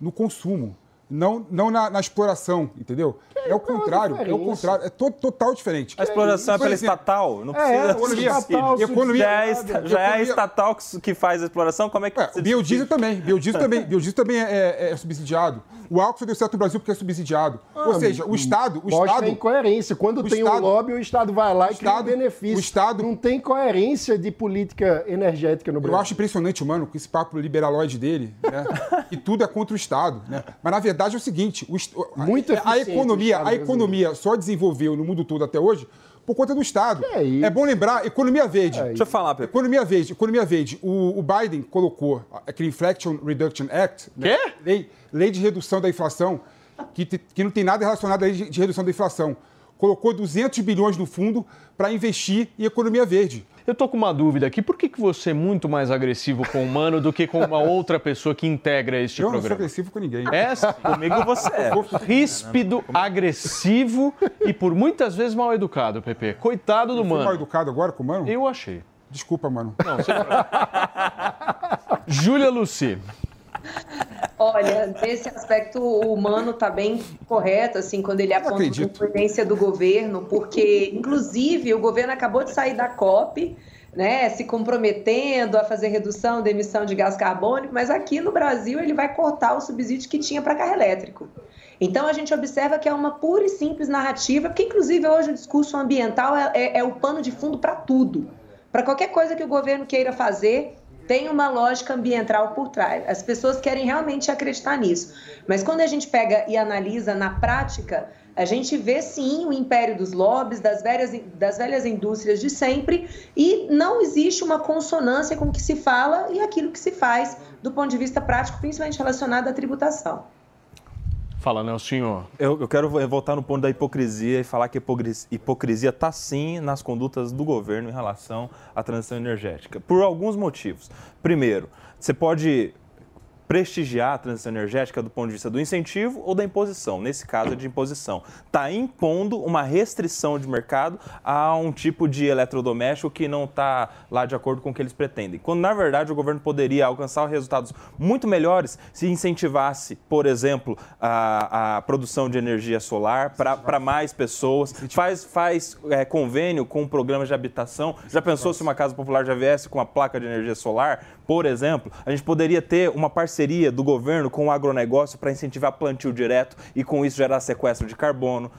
no consumo, não, não na, na exploração, entendeu? É, o contrário, é o contrário, é to- total diferente. A exploração é pela exemplo, estatal, não É, precisa economia- subsídio. economia- já é, esta- já é a estatal que, que faz a exploração, como é que O biodiesel também, biodiesel também, biodiesel também é, é- é subsidiado. O álcool só deu certo no Brasil porque é subsidiado. Ou seja, o Estado, o Mostra Estado a incoerência. Quando o tem Estado- um lobby, o Estado vai lá e cria um Estado- benefício. o Estado- Não tem coerência de política energética no Eu Brasil. acho impressionante, mano, com esse papo liberaloide dele, né? e tudo é contra o Estado, né? Mas na verdade é o seguinte, o, a- Muito a, eficiente o economia, Estado a economia só desenvolveu no mundo todo até hoje por conta do Estado. É, bom lembrar, economia verde. Deixa eu falar, Pepe. Economia verde, economia verde. O, o Biden colocou aquele Inflation Reduction Act, né? lei, lei de redução da inflação, que, que não tem nada relacionado à lei de, de redução da inflação. Colocou 200 bilhões no fundo para investir em economia verde. Eu tô com uma dúvida aqui. Por que, que você é muito mais agressivo com o Mano do que com uma outra pessoa que integra este Eu não sou programa? agressivo com ninguém. É? Comigo você é. Ríspido, agressivo e por muitas vezes mal educado, Pepe. Coitado do Eu fui mal Mano. educado agora com o Mano? Eu achei. Desculpa, mano. Não, você... Júlia Luci. Olha, nesse aspecto o humano está bem correto, assim, quando ele aponta a incoerência do governo, porque, inclusive, o governo acabou de sair da COP, né, se comprometendo a fazer redução da emissão de gás carbônico, mas aqui no Brasil ele vai cortar o subsídio que tinha para carro elétrico. Então a gente observa que é uma pura e simples narrativa, porque inclusive hoje o discurso ambiental é, é- é o pano de fundo para tudo. Para qualquer coisa que o governo queira fazer, tem uma lógica ambiental por trás. As pessoas querem realmente acreditar nisso. Mas quando a gente pega e analisa na prática, a gente vê sim o império dos lobbies, das velhas, das velhas indústrias de sempre, e não existe uma consonância com o que se fala e aquilo que se faz do ponto de vista prático, principalmente relacionado à tributação. Fala, Nelsinho. Eu, eu quero voltar no ponto da hipocrisia e falar que hipocrisia está sim nas condutas do governo em relação à transição energética, por alguns motivos. Primeiro, você pode prestigiar a transição energética do ponto de vista do incentivo ou da imposição. Nesse caso, é de imposição. Está impondo uma restrição de mercado a um tipo de eletrodoméstico que não está lá de acordo com o que eles pretendem. Quando, na verdade, o governo poderia alcançar resultados muito melhores se incentivasse, por exemplo, a, a produção de energia solar para mais pessoas, faz, faz é, convênio com programas de habitação. Já pensou se uma casa popular já viesse com uma placa de energia solar? Por exemplo, a gente poderia ter uma parceria do governo com o agronegócio para incentivar plantio direto e com isso gerar sequestro de carbono.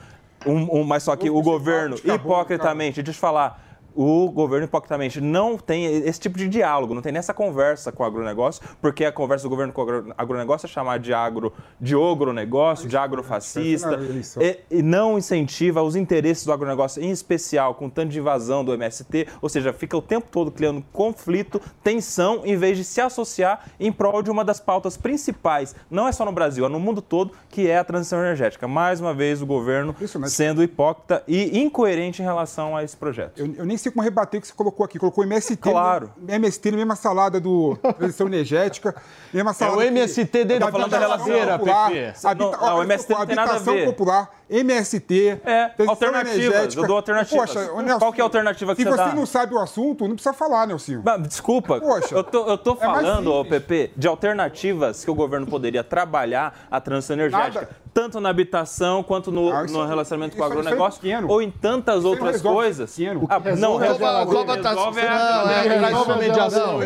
Um, um- mas só que o governo, hipocritamente, deixa eu falar, o governo hipocritamente não tem esse tipo de diálogo, não tem nessa conversa com o agronegócio, porque a conversa do governo com o agro- agronegócio é chamar de agro, de ogronegócio, de agrofascista, eleição. e, e não incentiva os interesses do agronegócio, em especial com tanto de invasão do MST, ou seja, fica o tempo todo criando conflito, tensão, em vez de se associar em prol de uma das pautas principais, não é só no Brasil, é no mundo todo, que é a transição energética. Mais uma vez, o governo sendo hipócrita e incoerente em relação a esse projeto. Eu, eu nem sei como rebater o que você colocou aqui. Colocou MST. Claro. MST na mesma salada do transição energética. Mesma salada o MST dentro da habitação geladeira, popular, Pepe. habita- Não, o MST não tem nada a habitação ver. popular, MST. É, alternativas, energética. eu dou alternativas. Poxa, Nelson, Qual que é a alternativa que se você você dá? não sabe o assunto, não precisa falar, Nelson. Mas, Desculpa, Poxa, eu tô, eu tô é falando, ô PP, de alternativas que o governo poderia trabalhar a transição energética, Nada. Tanto na habitação quanto no, Ah, isso no aí- relacionamento com o isso isso é agronegócio, ou em tantas outras resolve coisas. pequeno. Ah, não, resolve é a resolve, geladeira. resolve é é- Resolve a mediação,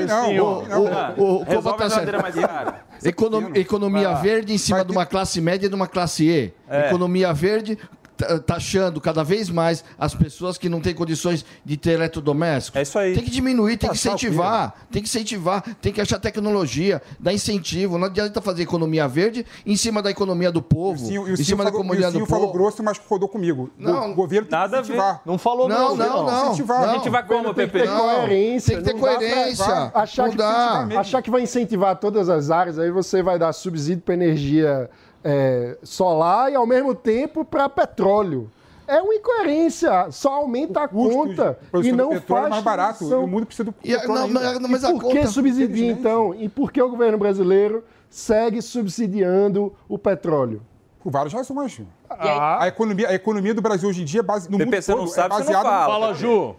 Resolve Cova a tá geladeira mais cara. Econo- economia verde em cima de uma classe média e de uma classe E. É. Economia verde taxando cada vez mais as pessoas que não têm condições de ter eletrodomésticos. É isso aí. Tem que diminuir, tem que o quê? incentivar, tem que incentivar, tem que achar tecnologia, dar incentivo. Não adianta fazer economia verde em cima da economia do povo, E o em cima da falou, o comunidade do falou povo. grosso, mas rodou comigo. Não, o governo tem nada a que ver. incentivar. Não falou Não, grosso, não, não. Incentivar. não. Incentivar como, Tem que ter Pepe? coerência. Tem que ter não dá pra- coerência. achar, Não que, dá. achar que vai incentivar todas as áreas, aí você vai dar subsídio para energia é, solar e ao mesmo tempo para petróleo. É uma incoerência, só aumenta a conta e não é faz mais barato, e o mundo precisa do E petróleo não, mas- mas e a por que conta- subsidia então? E por que o governo brasileiro segue subsidiando o petróleo? Por várias razões. Ah. A, economia, a economia do Brasil hoje em dia, é base, no mundo todo, sabe, é você não baseado... fala. Fala, Ju.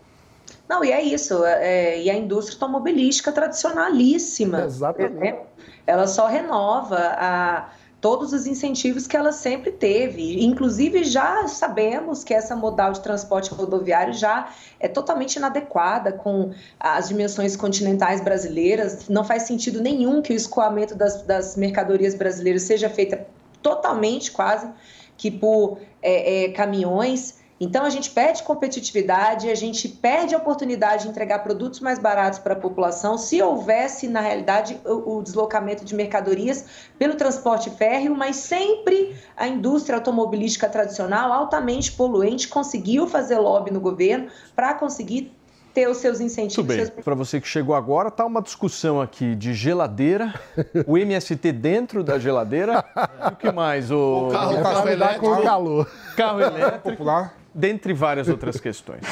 Não, e é isso. é, e a indústria automobilística tradicionalíssima. Exatamente. né? Ela só renova a, todos os incentivos que ela sempre teve. Inclusive, já sabemos que essa modal de transporte rodoviário já é totalmente inadequada com as dimensões continentais brasileiras. Não faz sentido nenhum que o escoamento das, das mercadorias brasileiras seja feito totalmente, quase, que por é, é, caminhões. Então a gente perde competitividade, a gente perde a oportunidade de entregar produtos mais baratos para a população. Se houvesse, na realidade, o, o deslocamento de mercadorias pelo transporte férreo, mas sempre a indústria automobilística tradicional, altamente poluente, conseguiu fazer lobby no governo para conseguir ter os seus incentivos. Muito bem. seus Para você que chegou agora, tá uma discussão aqui de geladeira, o MST dentro da geladeira, e o que mais? O, carro- É carro para lidar com o elétrico. calor. carro elétrico, Popular. Dentre várias outras questões.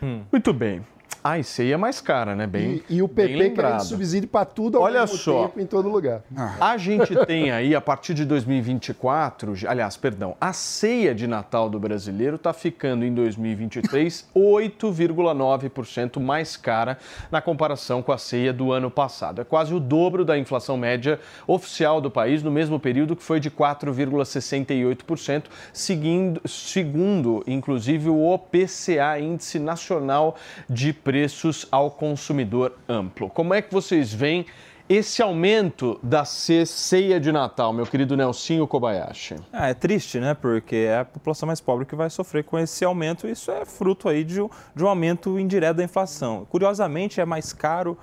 Muito bem. Ah, e ceia é mais cara, né? Bem, E, e o bem PP querendo lembrado. subsídio para tudo ao Olha mesmo só. tempo, em todo lugar. A gente tem aí, a partir de 2024, aliás, perdão, a ceia de Natal do brasileiro está ficando em 2023 8,9% mais cara na comparação com a ceia do ano passado. É quase o dobro da inflação média oficial do país no mesmo período, que foi de 4,68%, seguindo, segundo, inclusive, o OPCA, Índice Nacional de Preços ao Consumidor Amplo. Como é que vocês veem esse aumento da ce- ceia de Natal, meu querido Nelsinho Kobayashi? Ah, é triste, né? Porque é a população mais pobre que vai sofrer com esse aumento. Isso é fruto aí de um, de um aumento indireto da inflação. Curiosamente, é mais caro,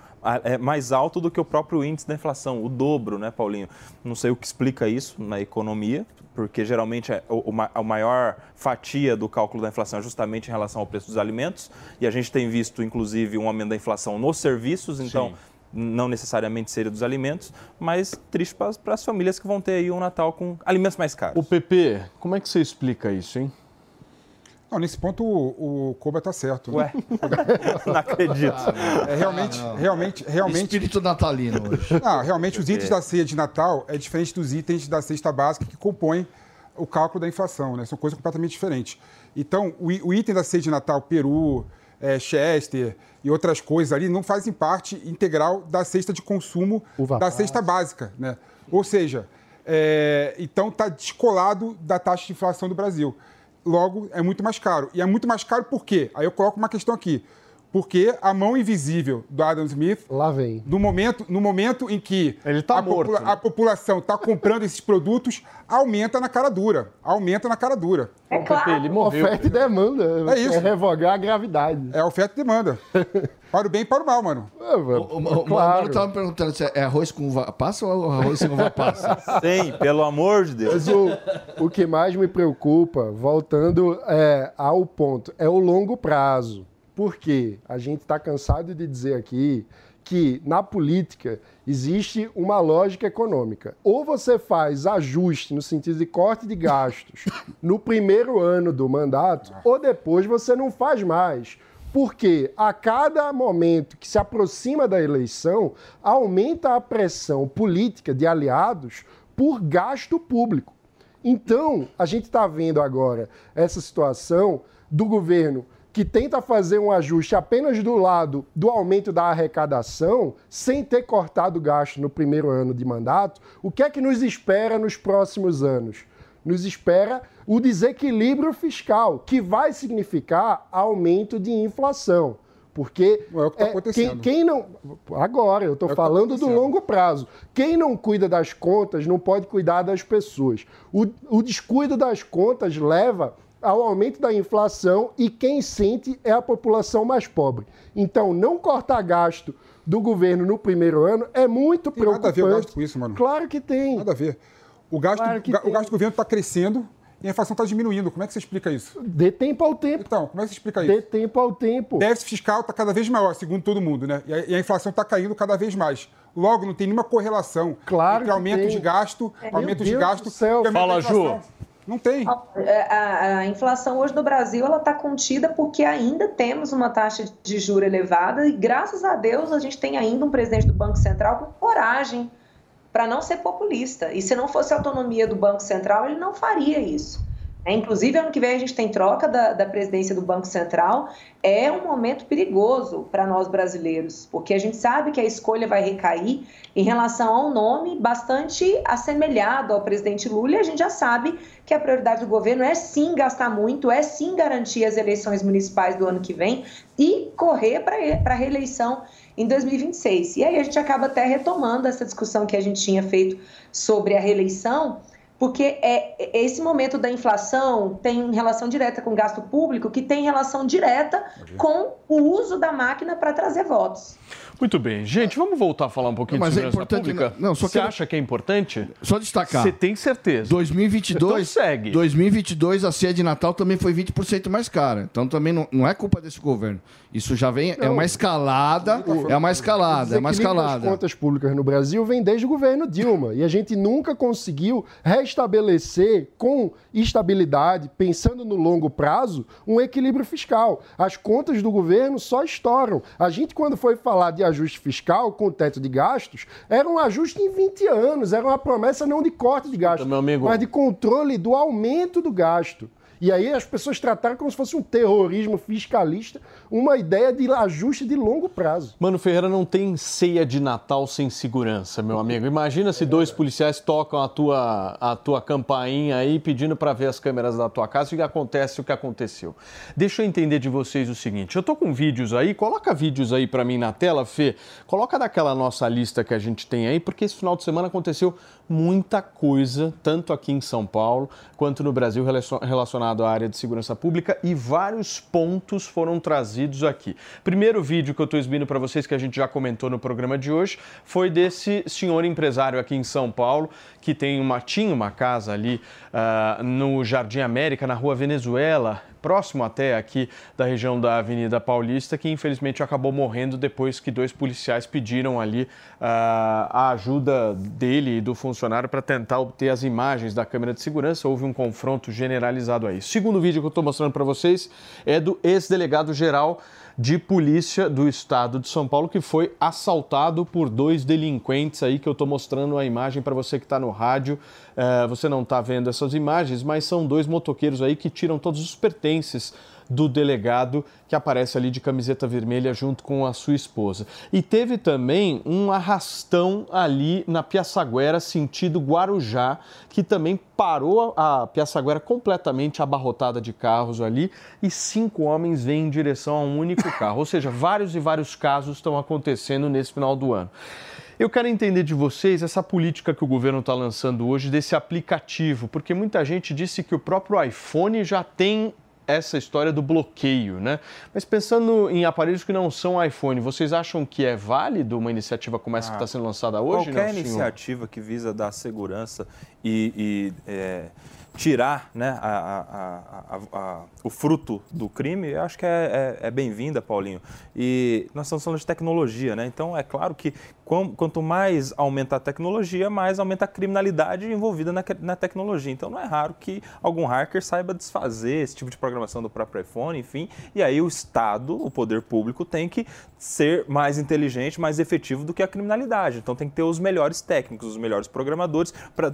é mais alto do que o próprio índice da inflação, o dobro, né, Paulinho? Não sei o que explica isso na economia, porque geralmente é a maior fatia do cálculo da inflação é justamente em relação ao preço dos alimentos. E a gente tem visto, inclusive, um aumento da inflação nos serviços, então. Sim. Não necessariamente seria dos alimentos, mas triste para as famílias que vão ter aí um Natal com alimentos mais caros. O PP, como é que você explica isso, hein? Não, nesse ponto o, o Koba tá certo. Ué, não acredito. É realmente, realmente, realmente. Espírito natalino hoje. Não, realmente os itens da ceia de Natal é diferente dos itens da cesta básica que compõem o cálculo da inflação, né? São coisas completamente diferentes. Então, o, o item da ceia de Natal, peru, é, chester e outras coisas ali não fazem parte integral da cesta de consumo Uva da passa. cesta básica, né? Ou seja, é, então está descolado da taxa de inflação do Brasil. Logo, é muito mais caro. E é muito mais caro por quê? Aí eu coloco uma questão aqui. Porque a mão invisível do Adam Smith Lá vem. no momento, no momento em que Ele tá a, morto, né? a população está comprando esses produtos, aumenta na cara dura. Aumenta na cara dura. É claro. Ele morreu. Oferta e demanda. É isso. revogar a gravidade. É oferta e demanda. para o bem e para o mal, mano. É, O, o, o, o claro. Mano tava me perguntando se é arroz com uva passa ou arroz sem uva passa? Sim, pelo amor de Deus. Mas o, o que mais me preocupa, voltando é, ao ponto, é o longo prazo. Porque a gente está cansado de dizer aqui que na política existe uma lógica econômica. Ou você faz ajuste no sentido de corte de gastos no primeiro ano do mandato, ou depois você não faz mais. Porque a cada momento que se aproxima da eleição, aumenta a pressão política de aliados por gasto público. Então, a gente está vendo agora essa situação do governo que tenta fazer um ajuste apenas do lado do aumento da arrecadação, sem ter cortado o gasto no primeiro ano de mandato. O que é que nos espera nos próximos anos? Nos espera o desequilíbrio fiscal, que vai significar aumento de inflação. Porque É o que tá é, acontecendo. quem, quem não. Agora, eu estou É tá falando do acontecendo. longo prazo. Quem não cuida das contas não pode cuidar das pessoas. O, o descuido das contas leva ao aumento da inflação e quem sente é a população mais pobre. Então, não cortar gasto do governo no primeiro ano é muito Tem nada a preocupante. ver o gasto com isso, mano. Claro que tem. Nada a ver. O gasto, Claro que o o gasto do governo está crescendo e a inflação está diminuindo. Como é que você explica isso? Dê tempo ao tempo. Então, como é que você explica isso? Dê tempo ao tempo. O déficit fiscal está cada vez maior, segundo todo mundo, né? E a, e a inflação está caindo cada vez mais. Logo, não tem nenhuma correlação Claro entre aumento tem. de gasto, É. aumento de gasto do céu. Fala. Ju. Não tem. É, A, a inflação hoje no Brasil ela está contida porque ainda temos uma taxa de juro elevada e graças a Deus a gente tem ainda um presidente do Banco Central com coragem para não ser populista. E se não fosse a autonomia do Banco Central, ele não faria isso. É, inclusive, ano que vem a gente tem troca da, da presidência do Banco Central. É um momento perigoso para nós brasileiros, porque a gente sabe que a escolha vai recair em relação a um nome bastante assemelhado ao presidente Lula, e a gente já sabe que a prioridade do governo é sim gastar muito, é sim garantir as eleições municipais do ano que vem e correr para a reeleição em 2026. E aí a gente acaba até retomando essa discussão que a gente tinha feito sobre a reeleição, porque é é- esse momento da inflação tem relação direta com o gasto público, que tem relação direta com o uso da máquina para trazer votos. Muito bem. Gente, vamos voltar a falar um pouquinho Mas de é segurança importante- pública? não, só Você quero- acha que é importante? Só destacar. Você tem certeza. 2022, Então segue. 2022 a ceia de Natal também foi 20% mais cara. Então também não, não é culpa desse governo. Isso já vem, é Não. uma escalada, é uma escalada, é uma escalada. contas públicas no Brasil vem desde o governo Dilma e a gente nunca conseguiu restabelecer com estabilidade, pensando no longo prazo, um equilíbrio fiscal. As contas do governo só estouram. A gente, quando foi falar de ajuste fiscal com o teto de gastos, era um ajuste em 20 anos, era uma promessa não de corte de gasto, mas de controle do aumento do gasto. E aí as pessoas trataram como se fosse um terrorismo fiscalista, uma ideia de ajuste de longo prazo. Mano Ferreira não tem ceia de Natal sem segurança, meu amigo. Imagina se dois policiais tocam a tua, a tua campainha aí pedindo para ver as câmeras da tua casa e acontece o que aconteceu. Deixa eu entender de vocês o seguinte. Eu tô com vídeos aí, coloca vídeos aí para mim na tela, Fê. Coloca daquela nossa lista que a gente tem aí, porque esse final de semana aconteceu muita coisa, tanto aqui em São Paulo quanto no Brasil relacion- relacionado à área de segurança pública e vários pontos foram trazidos aqui. Primeiro vídeo que eu estou exibindo para vocês, que a gente já comentou no programa de hoje, foi desse senhor empresário aqui em São Paulo, que tem uma, tinha uma casa ali ah, no Jardim América, na rua Venezuela, próximo até aqui da região da Avenida Paulista, que infelizmente acabou morrendo depois que dois policiais pediram ali ah, a ajuda dele e do funcionário para tentar obter as imagens da câmera de segurança. Houve um confronto generalizado aí. O segundo vídeo que eu estou mostrando para vocês é do ex-delegado geral de polícia do estado de São Paulo que foi assaltado por dois delinquentes aí que eu estou mostrando a imagem para você que está no rádio. Eh, você não está vendo essas imagens, mas são dois motoqueiros aí que tiram todos os pertences do delegado que aparece ali de camiseta vermelha junto com a sua esposa. E teve também um arrastão ali na Piaçaguera, sentido Guarujá, que também parou a Piaçaguera completamente abarrotada de carros ali e cinco homens vêm em direção a um único carro. Ou seja, vários e vários casos estão acontecendo nesse final do ano. Eu quero entender de vocês essa política que o governo está lançando hoje desse aplicativo, porque muita gente disse que o próprio iPhone já tem essa história do bloqueio, né? Mas pensando em aparelhos que não são iPhone, vocês acham que é válido uma iniciativa como essa que está sendo lançada hoje? Qualquer não, iniciativa que visa dar segurança e, e, é, tirar né, a- a- a- o fruto do crime, eu acho que é, é- é bem-vinda, Paulinho. E nós estamos falando de tecnologia, né? Então é claro que quam- quanto mais aumenta a tecnologia, mais aumenta a criminalidade envolvida na, na tecnologia. Então não é raro que algum hacker saiba desfazer esse tipo de programação do próprio iPhone, enfim. E aí o Estado, o poder público, tem que ser mais inteligente, mais efetivo do que a criminalidade. Então tem que ter os melhores técnicos, os melhores programadores para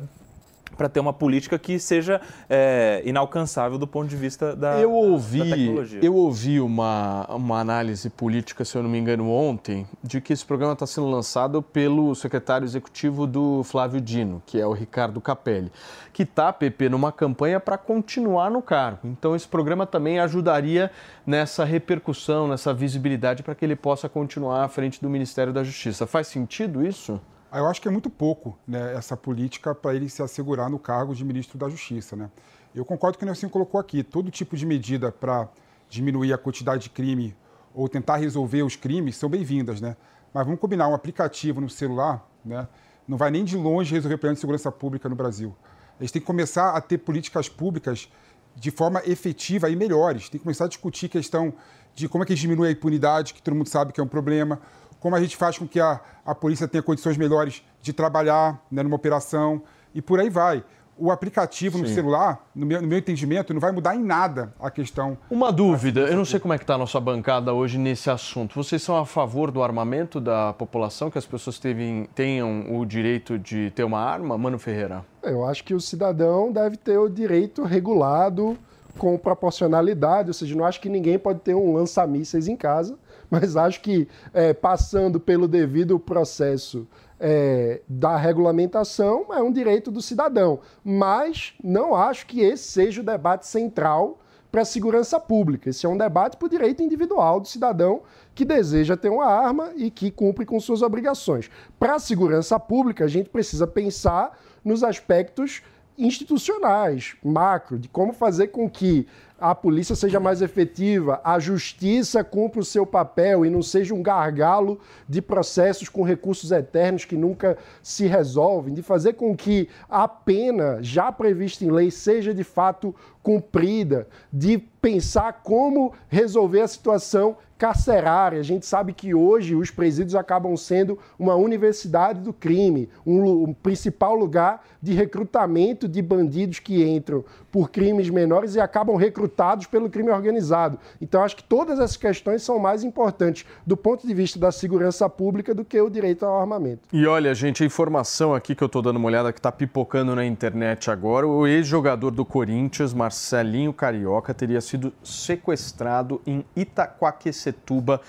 para ter uma política que seja é, inalcançável do ponto de vista da, Eu da ouvi, tecnologia. eu ouvi uma, uma análise política, se eu não me engano, ontem, de que esse programa está sendo lançado pelo secretário executivo do Flávio Dino, que é o Ricardo Capelli, que está, PP, numa campanha para continuar no cargo. Então, esse programa também ajudaria nessa repercussão, nessa visibilidade, para que ele possa continuar à frente do Ministério da Justiça. Faz sentido isso? Eu acho que é muito pouco né, essa política para ele se assegurar no cargo de ministro da Justiça. Né? Eu concordo com o que o Nelson colocou aqui. Todo tipo de medida para diminuir a quantidade de crime ou tentar resolver os crimes são bem-vindas, né? Mas vamos combinar, um aplicativo no celular, né? Não vai nem de longe resolver o problema de segurança pública no Brasil. A gente tem que começar a ter políticas públicas de forma efetiva e melhores. Tem que começar a discutir a questão de como é que diminui a impunidade, que todo mundo sabe que é um problema, como a gente faz com que a, a polícia tenha condições melhores de trabalhar né, numa operação e por aí vai. O aplicativo no Sim. celular, no meu, no meu entendimento, não vai mudar em nada a questão. Uma dúvida, eu não sei como é que está a nossa bancada hoje nesse assunto. Vocês são a favor do armamento da população, que as pessoas tevem- tenham o direito de ter uma arma? Mano Ferreira. Eu acho que o cidadão deve ter o direito regulado com proporcionalidade, ou seja, não acho que ninguém pode ter um lança-mísseis em casa, mas acho que é, passando pelo devido processo é, da regulamentação é um direito do cidadão. Mas não acho que esse seja o debate central para a segurança pública. Esse é um debate para o direito individual do cidadão que deseja ter uma arma e que cumpre com suas obrigações. Para a segurança pública, a gente precisa pensar nos aspectos institucionais, macro, de como fazer com que a polícia seja mais efetiva, a justiça cumpra o seu papel e não seja um gargalo de processos com recursos eternos que nunca se resolvem, de fazer com que a pena já prevista em lei seja de fato cumprida, de pensar como resolver a situação carcerária. A gente sabe que hoje os presídios acabam sendo uma universidade do crime, um, um principal lugar de recrutamento de bandidos que entram por crimes menores e acabam recrutados pelo crime organizado. Então, acho que todas essas questões são mais importantes do ponto de vista da segurança pública do que o direito ao armamento. E olha, gente, a informação aqui que eu tô dando uma olhada que tá pipocando na internet agora, o ex-jogador do Corinthians, Marcelinho Carioca, teria sido sequestrado em Itaquaquecetuba,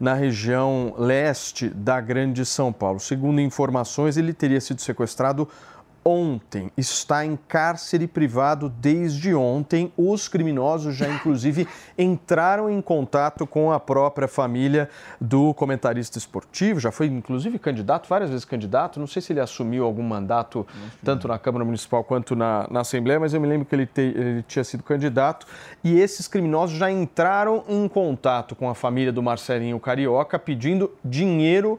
na região leste da Grande São Paulo. Segundo informações, ele teria sido sequestrado ontem. Está em cárcere privado desde ontem. Os criminosos já, inclusive, entraram em contato com a própria família do comentarista esportivo. Já foi, inclusive, candidato, várias vezes candidato. Não sei se ele assumiu algum mandato, tanto na Câmara Municipal quanto na, na Assembleia, mas eu me lembro que ele, te- ele tinha sido candidato. E esses criminosos já entraram em contato com a família do Marcelinho Carioca pedindo dinheiro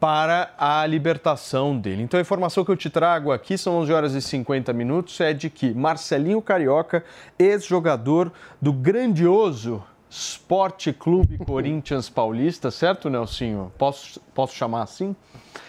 para a libertação dele. Então a informação que eu te trago aqui são 11 horas e 50 minutos é de que Marcelinho Carioca, ex-jogador do grandioso Esporte Clube Corinthians Paulista, certo, Nelsinho? Posso, posso chamar assim?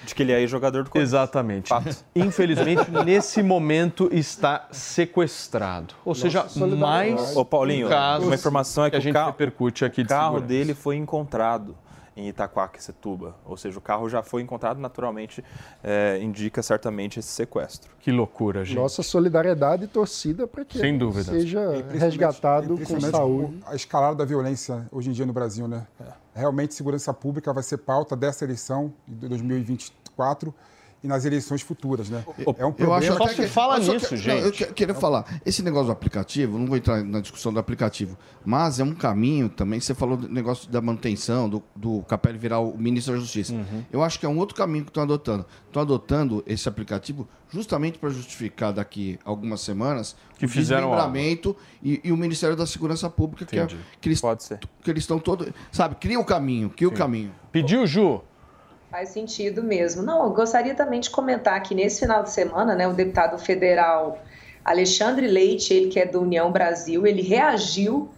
De que ele é jogador do Corinthians. Exatamente. Infelizmente, nesse momento está sequestrado. Ou seja, mais Ô, Paulinho, um caso uma informação é que, a o gente carro, repercute aqui o de carro dele foi encontrado em Itaquaquecetuba. Ou seja, o carro já foi encontrado, naturalmente, é, indica certamente esse sequestro. Que loucura, gente. Nossa solidariedade e torcida para que Sem ele dúvida. seja resgatado com saúde. A escalada da violência hoje em dia no Brasil, né? Realmente, segurança pública vai ser pauta dessa eleição de 2024 e nas eleições futuras, né? É um Eu problema. acho até que- fala eu só nisso, que- gente. não, eu que- queria falar, esse negócio do aplicativo, não vou entrar na discussão do aplicativo, mas é um caminho também. Você falou do negócio da manutenção, do, do Capelli virar o ministro da Justiça. Uhum. Eu acho que é um outro caminho que estão adotando. Estão adotando esse aplicativo justamente para justificar daqui algumas semanas Que o fizeram desmembramento e, e o Ministério da Segurança Pública, que, é, Entendi. que eles Pode ser. que eles estão todos. Sabe, cria o caminho, cria o caminho. Pediu, Ju? Faz sentido mesmo. Não, eu gostaria também de comentar que nesse final de semana, né, o deputado federal Alexandre Leite, ele que é do União Brasil, ele reagiu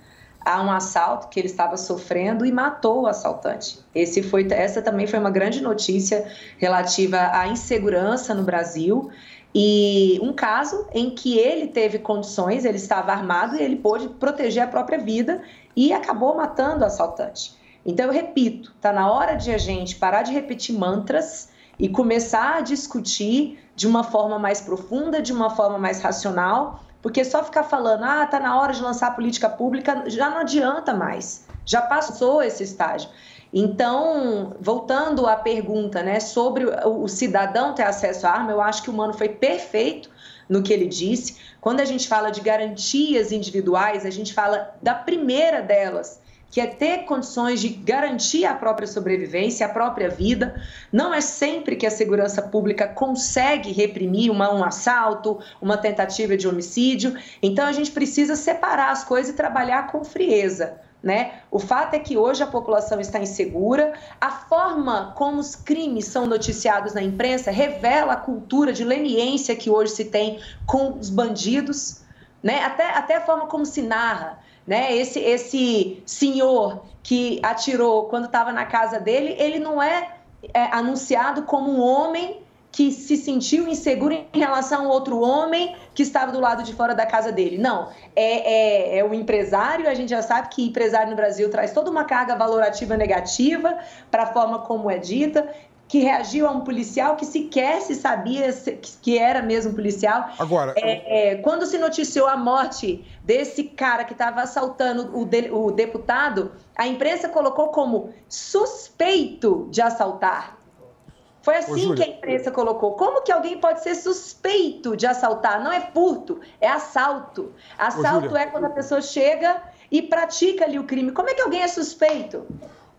a um assalto que ele estava sofrendo e matou o assaltante. Esse foi, essa também foi uma grande notícia relativa à insegurança no Brasil e um caso em que ele teve condições, ele estava armado e ele pôde proteger a própria vida e acabou matando o assaltante. Então, eu repito, está na hora de a gente parar de repetir mantras e começar a discutir de uma forma mais profunda, de uma forma mais racional, porque só ficar falando, ah, está na hora de lançar a política pública, já não adianta mais. Já passou esse estágio. Então, voltando à pergunta né, sobre o, o cidadão ter acesso à arma, eu acho que o Mano foi perfeito no que ele disse. Quando a gente fala de garantias individuais, a gente fala da primeira delas, que é ter condições de garantir a própria sobrevivência, a própria vida. Não é sempre que a segurança pública consegue reprimir uma, um assalto, uma tentativa de homicídio. Então a gente precisa separar as coisas e trabalhar com frieza. Né? O fato é que hoje a população está insegura, a forma como os crimes são noticiados na imprensa revela a cultura de leniência que hoje se tem com os bandidos, né? até, até a forma como se narra né? Esse, esse senhor que atirou quando estava na casa dele, ele não é, é, anunciado como um homem que se sentiu inseguro em relação a outro homem que estava do lado de fora da casa dele. Não, é, é, é o empresário, a gente já sabe que empresário no Brasil traz toda uma carga valorativa negativa para a forma como é dita que reagiu a um policial que sequer se sabia que era mesmo policial. Agora, é, é, quando se noticiou a morte desse cara que estava assaltando o, de, o deputado, a imprensa colocou como suspeito de assaltar. Foi assim Ô, que a imprensa colocou. Como que alguém pode ser suspeito de assaltar? Não é furto, é assalto. Assalto Júlia. é quando a pessoa chega e pratica ali o crime. Como é que alguém é suspeito?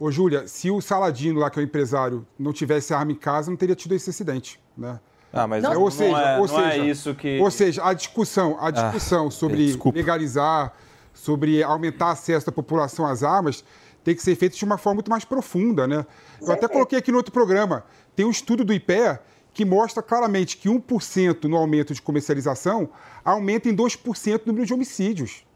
Ô, Júlia, se o Saladino lá, que é o empresário, não tivesse arma em casa, não teria tido esse acidente, né? Ah, mas É, não, ou seja, é, ou não é seja, isso que... Ou seja, a discussão, a discussão sobre desculpa. legalizar, sobre aumentar acesso da população às armas, tem que ser feita de uma forma muito mais profunda, né? Eu até coloquei aqui no outro programa, tem um estudo do IPEA que mostra claramente que 1% no aumento de comercialização aumenta em 2% o número de homicídios.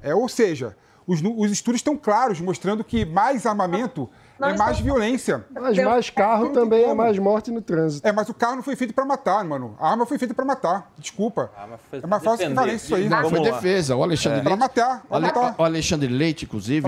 É, ou seja, os, os estudos estão claros, mostrando que mais armamento é mais violência. Mas mais carro também é mais morte no trânsito. É, mas o carro não foi feito para matar, mano. A arma foi feita para matar. Desculpa. foi É uma falsa equivalência isso aí. Não, foi defesa. O Alexandre É. Leite. matar, Ale- matar. O Alexandre Leite, inclusive,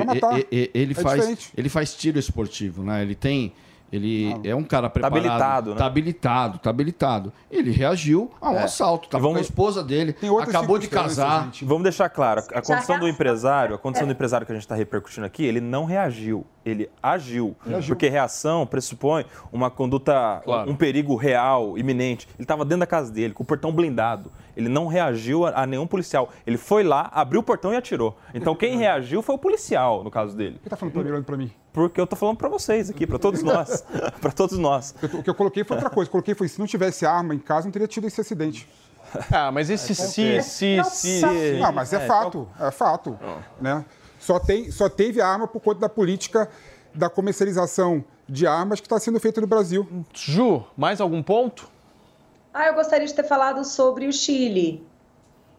ele, É faz, diferente. ele faz tiro esportivo, né? Ele tem. Ele é um cara preparado. habilitado, né? Tá habilitado, tá habilitado. Ele reagiu a um É. assalto. Tava vamos- com a esposa dele. Acabou de casar. gente. Vamos deixar claro, a condição do empresário, a condição do empresário que a gente está repercutindo aqui, ele não reagiu, ele agiu. Reagiu. Porque reação pressupõe uma conduta, Claro. um perigo real, iminente. Ele estava dentro da casa dele, com o portão blindado. Ele não reagiu a, a nenhum policial. Ele foi lá, abriu o portão e atirou. Então quem reagiu foi o policial, no caso dele. Por que tá falando pra mim, olhando pra mim? Porque eu tô falando para vocês aqui, para todos nós. para todos nós. O que eu coloquei foi outra coisa. Eu coloquei foi, se não tivesse arma em casa, não teria tido esse acidente. Ah, mas esse se, se, se... Não, mas é, fato, é fato. Né? Só, tem, só teve arma por conta da política da comercialização de armas que está sendo feita no Brasil. Ju, mais algum ponto? Ah, eu gostaria de ter falado sobre o Chile.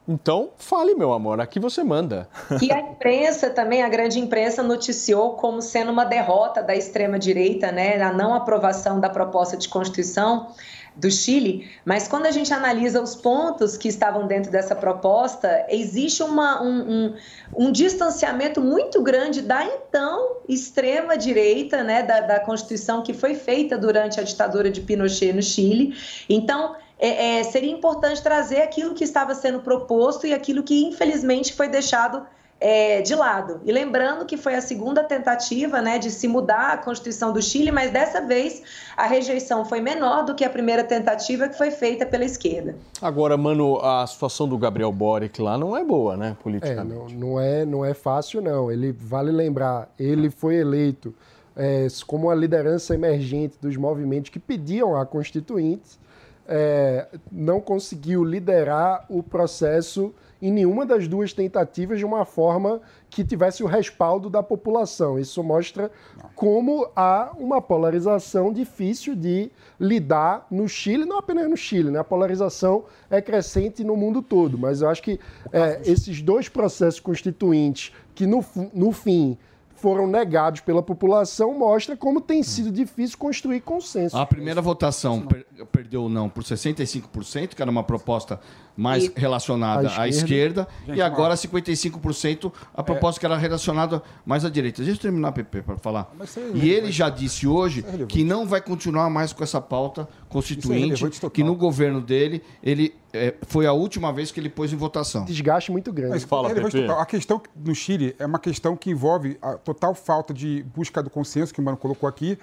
Então, fale, meu amor. Aqui você manda. que a imprensa também, a grande imprensa, noticiou como sendo uma derrota da extrema-direita, né, a não aprovação da proposta de Constituição do Chile, mas quando a gente analisa os pontos que estavam dentro dessa proposta, existe uma, um, um, um distanciamento muito grande da então extrema-direita, né, da, da Constituição que foi feita durante a ditadura de Pinochet no Chile. Então, é, é, seria importante trazer aquilo que estava sendo proposto e aquilo que, infelizmente, foi deixado é, de lado. E lembrando que foi a segunda tentativa né, de se mudar a Constituição do Chile, mas dessa vez a rejeição foi menor do que a primeira tentativa que foi feita pela esquerda. Agora, mano, a situação do Gabriel Boric lá não é boa, né, É, politicamente. não, não, é, não é fácil, não. Ele, vale lembrar, ele foi eleito é, como a liderança emergente dos movimentos que pediam a Constituinte, é, não conseguiu liderar o processo em nenhuma das duas tentativas de uma forma que tivesse o respaldo da população. Isso mostra como há uma polarização difícil de lidar no Chile, não apenas no Chile, né? a polarização é crescente no mundo todo, mas eu acho que é, esses dois processos constituintes, que no, no fim foram negados pela população, mostra como tem sido difícil construir consenso. A primeira votação per- perdeu não por 65%, que era uma proposta mais E- relacionada à à esquerda. esquerda, Gente, e agora uma- 55% a proposta que era relacionada mais à direita. Deixa eu terminar, Pepe, para falar. Mas isso é E ele já disse hoje relevante. que não vai continuar mais com essa pauta constituinte, total. que no governo dele ele eh, foi a última vez que ele pôs em votação. Desgaste muito grande. Mas é relevante total. A questão no Chile é uma questão que envolve a total falta de busca do consenso, que o Mano colocou aqui,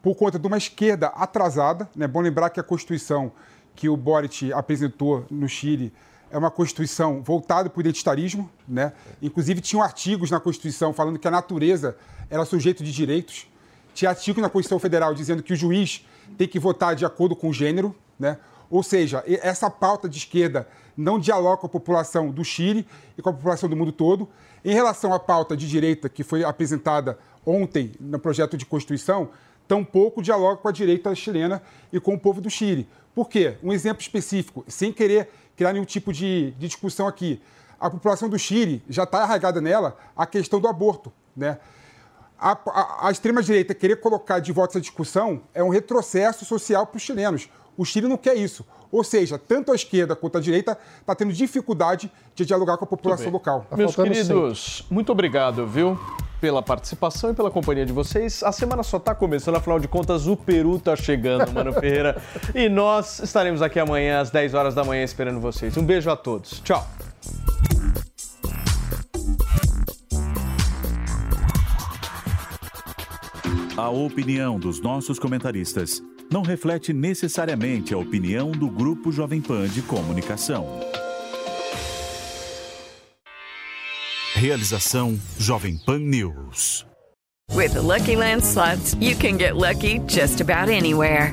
por conta de uma esquerda atrasada. É bom lembrar que a Constituição que o Boric apresentou no Chile é uma Constituição voltada para o identitarismo, né? Inclusive tinham artigos na Constituição falando que a natureza era sujeito de direitos. Tinha artigo na Constituição Federal dizendo que o juiz tem que votar de acordo com o gênero, né? Ou seja, essa pauta de esquerda não dialoga com a população do Chile e com a população do mundo todo. Em relação à pauta de direita que foi apresentada ontem no projeto de Constituição, tampouco dialoga com a direita chilena e com o povo do Chile. Por quê? Um exemplo específico, sem querer criar nenhum tipo de, de discussão aqui. A população do Chile já está arraigada nela a questão do aborto. Né? A, a, a extrema-direita querer colocar de volta essa discussão é um retrocesso social para os chilenos. O Chile não quer isso. Ou seja, tanto a esquerda quanto a direita está tendo dificuldade de dialogar com a população local. Meus queridos, muito obrigado, viu? Pela participação e pela companhia de vocês. A semana só está começando, afinal de contas, o Peru está chegando, Mano Ferreira. E nós estaremos aqui amanhã às 10 horas da manhã esperando vocês. Um beijo a todos. Tchau. A opinião dos nossos comentaristas não reflete necessariamente a opinião do Grupo Jovem Pan de Comunicação. Realização Jovem Pan News. With the Lucky Land slots, you can get lucky just about anywhere.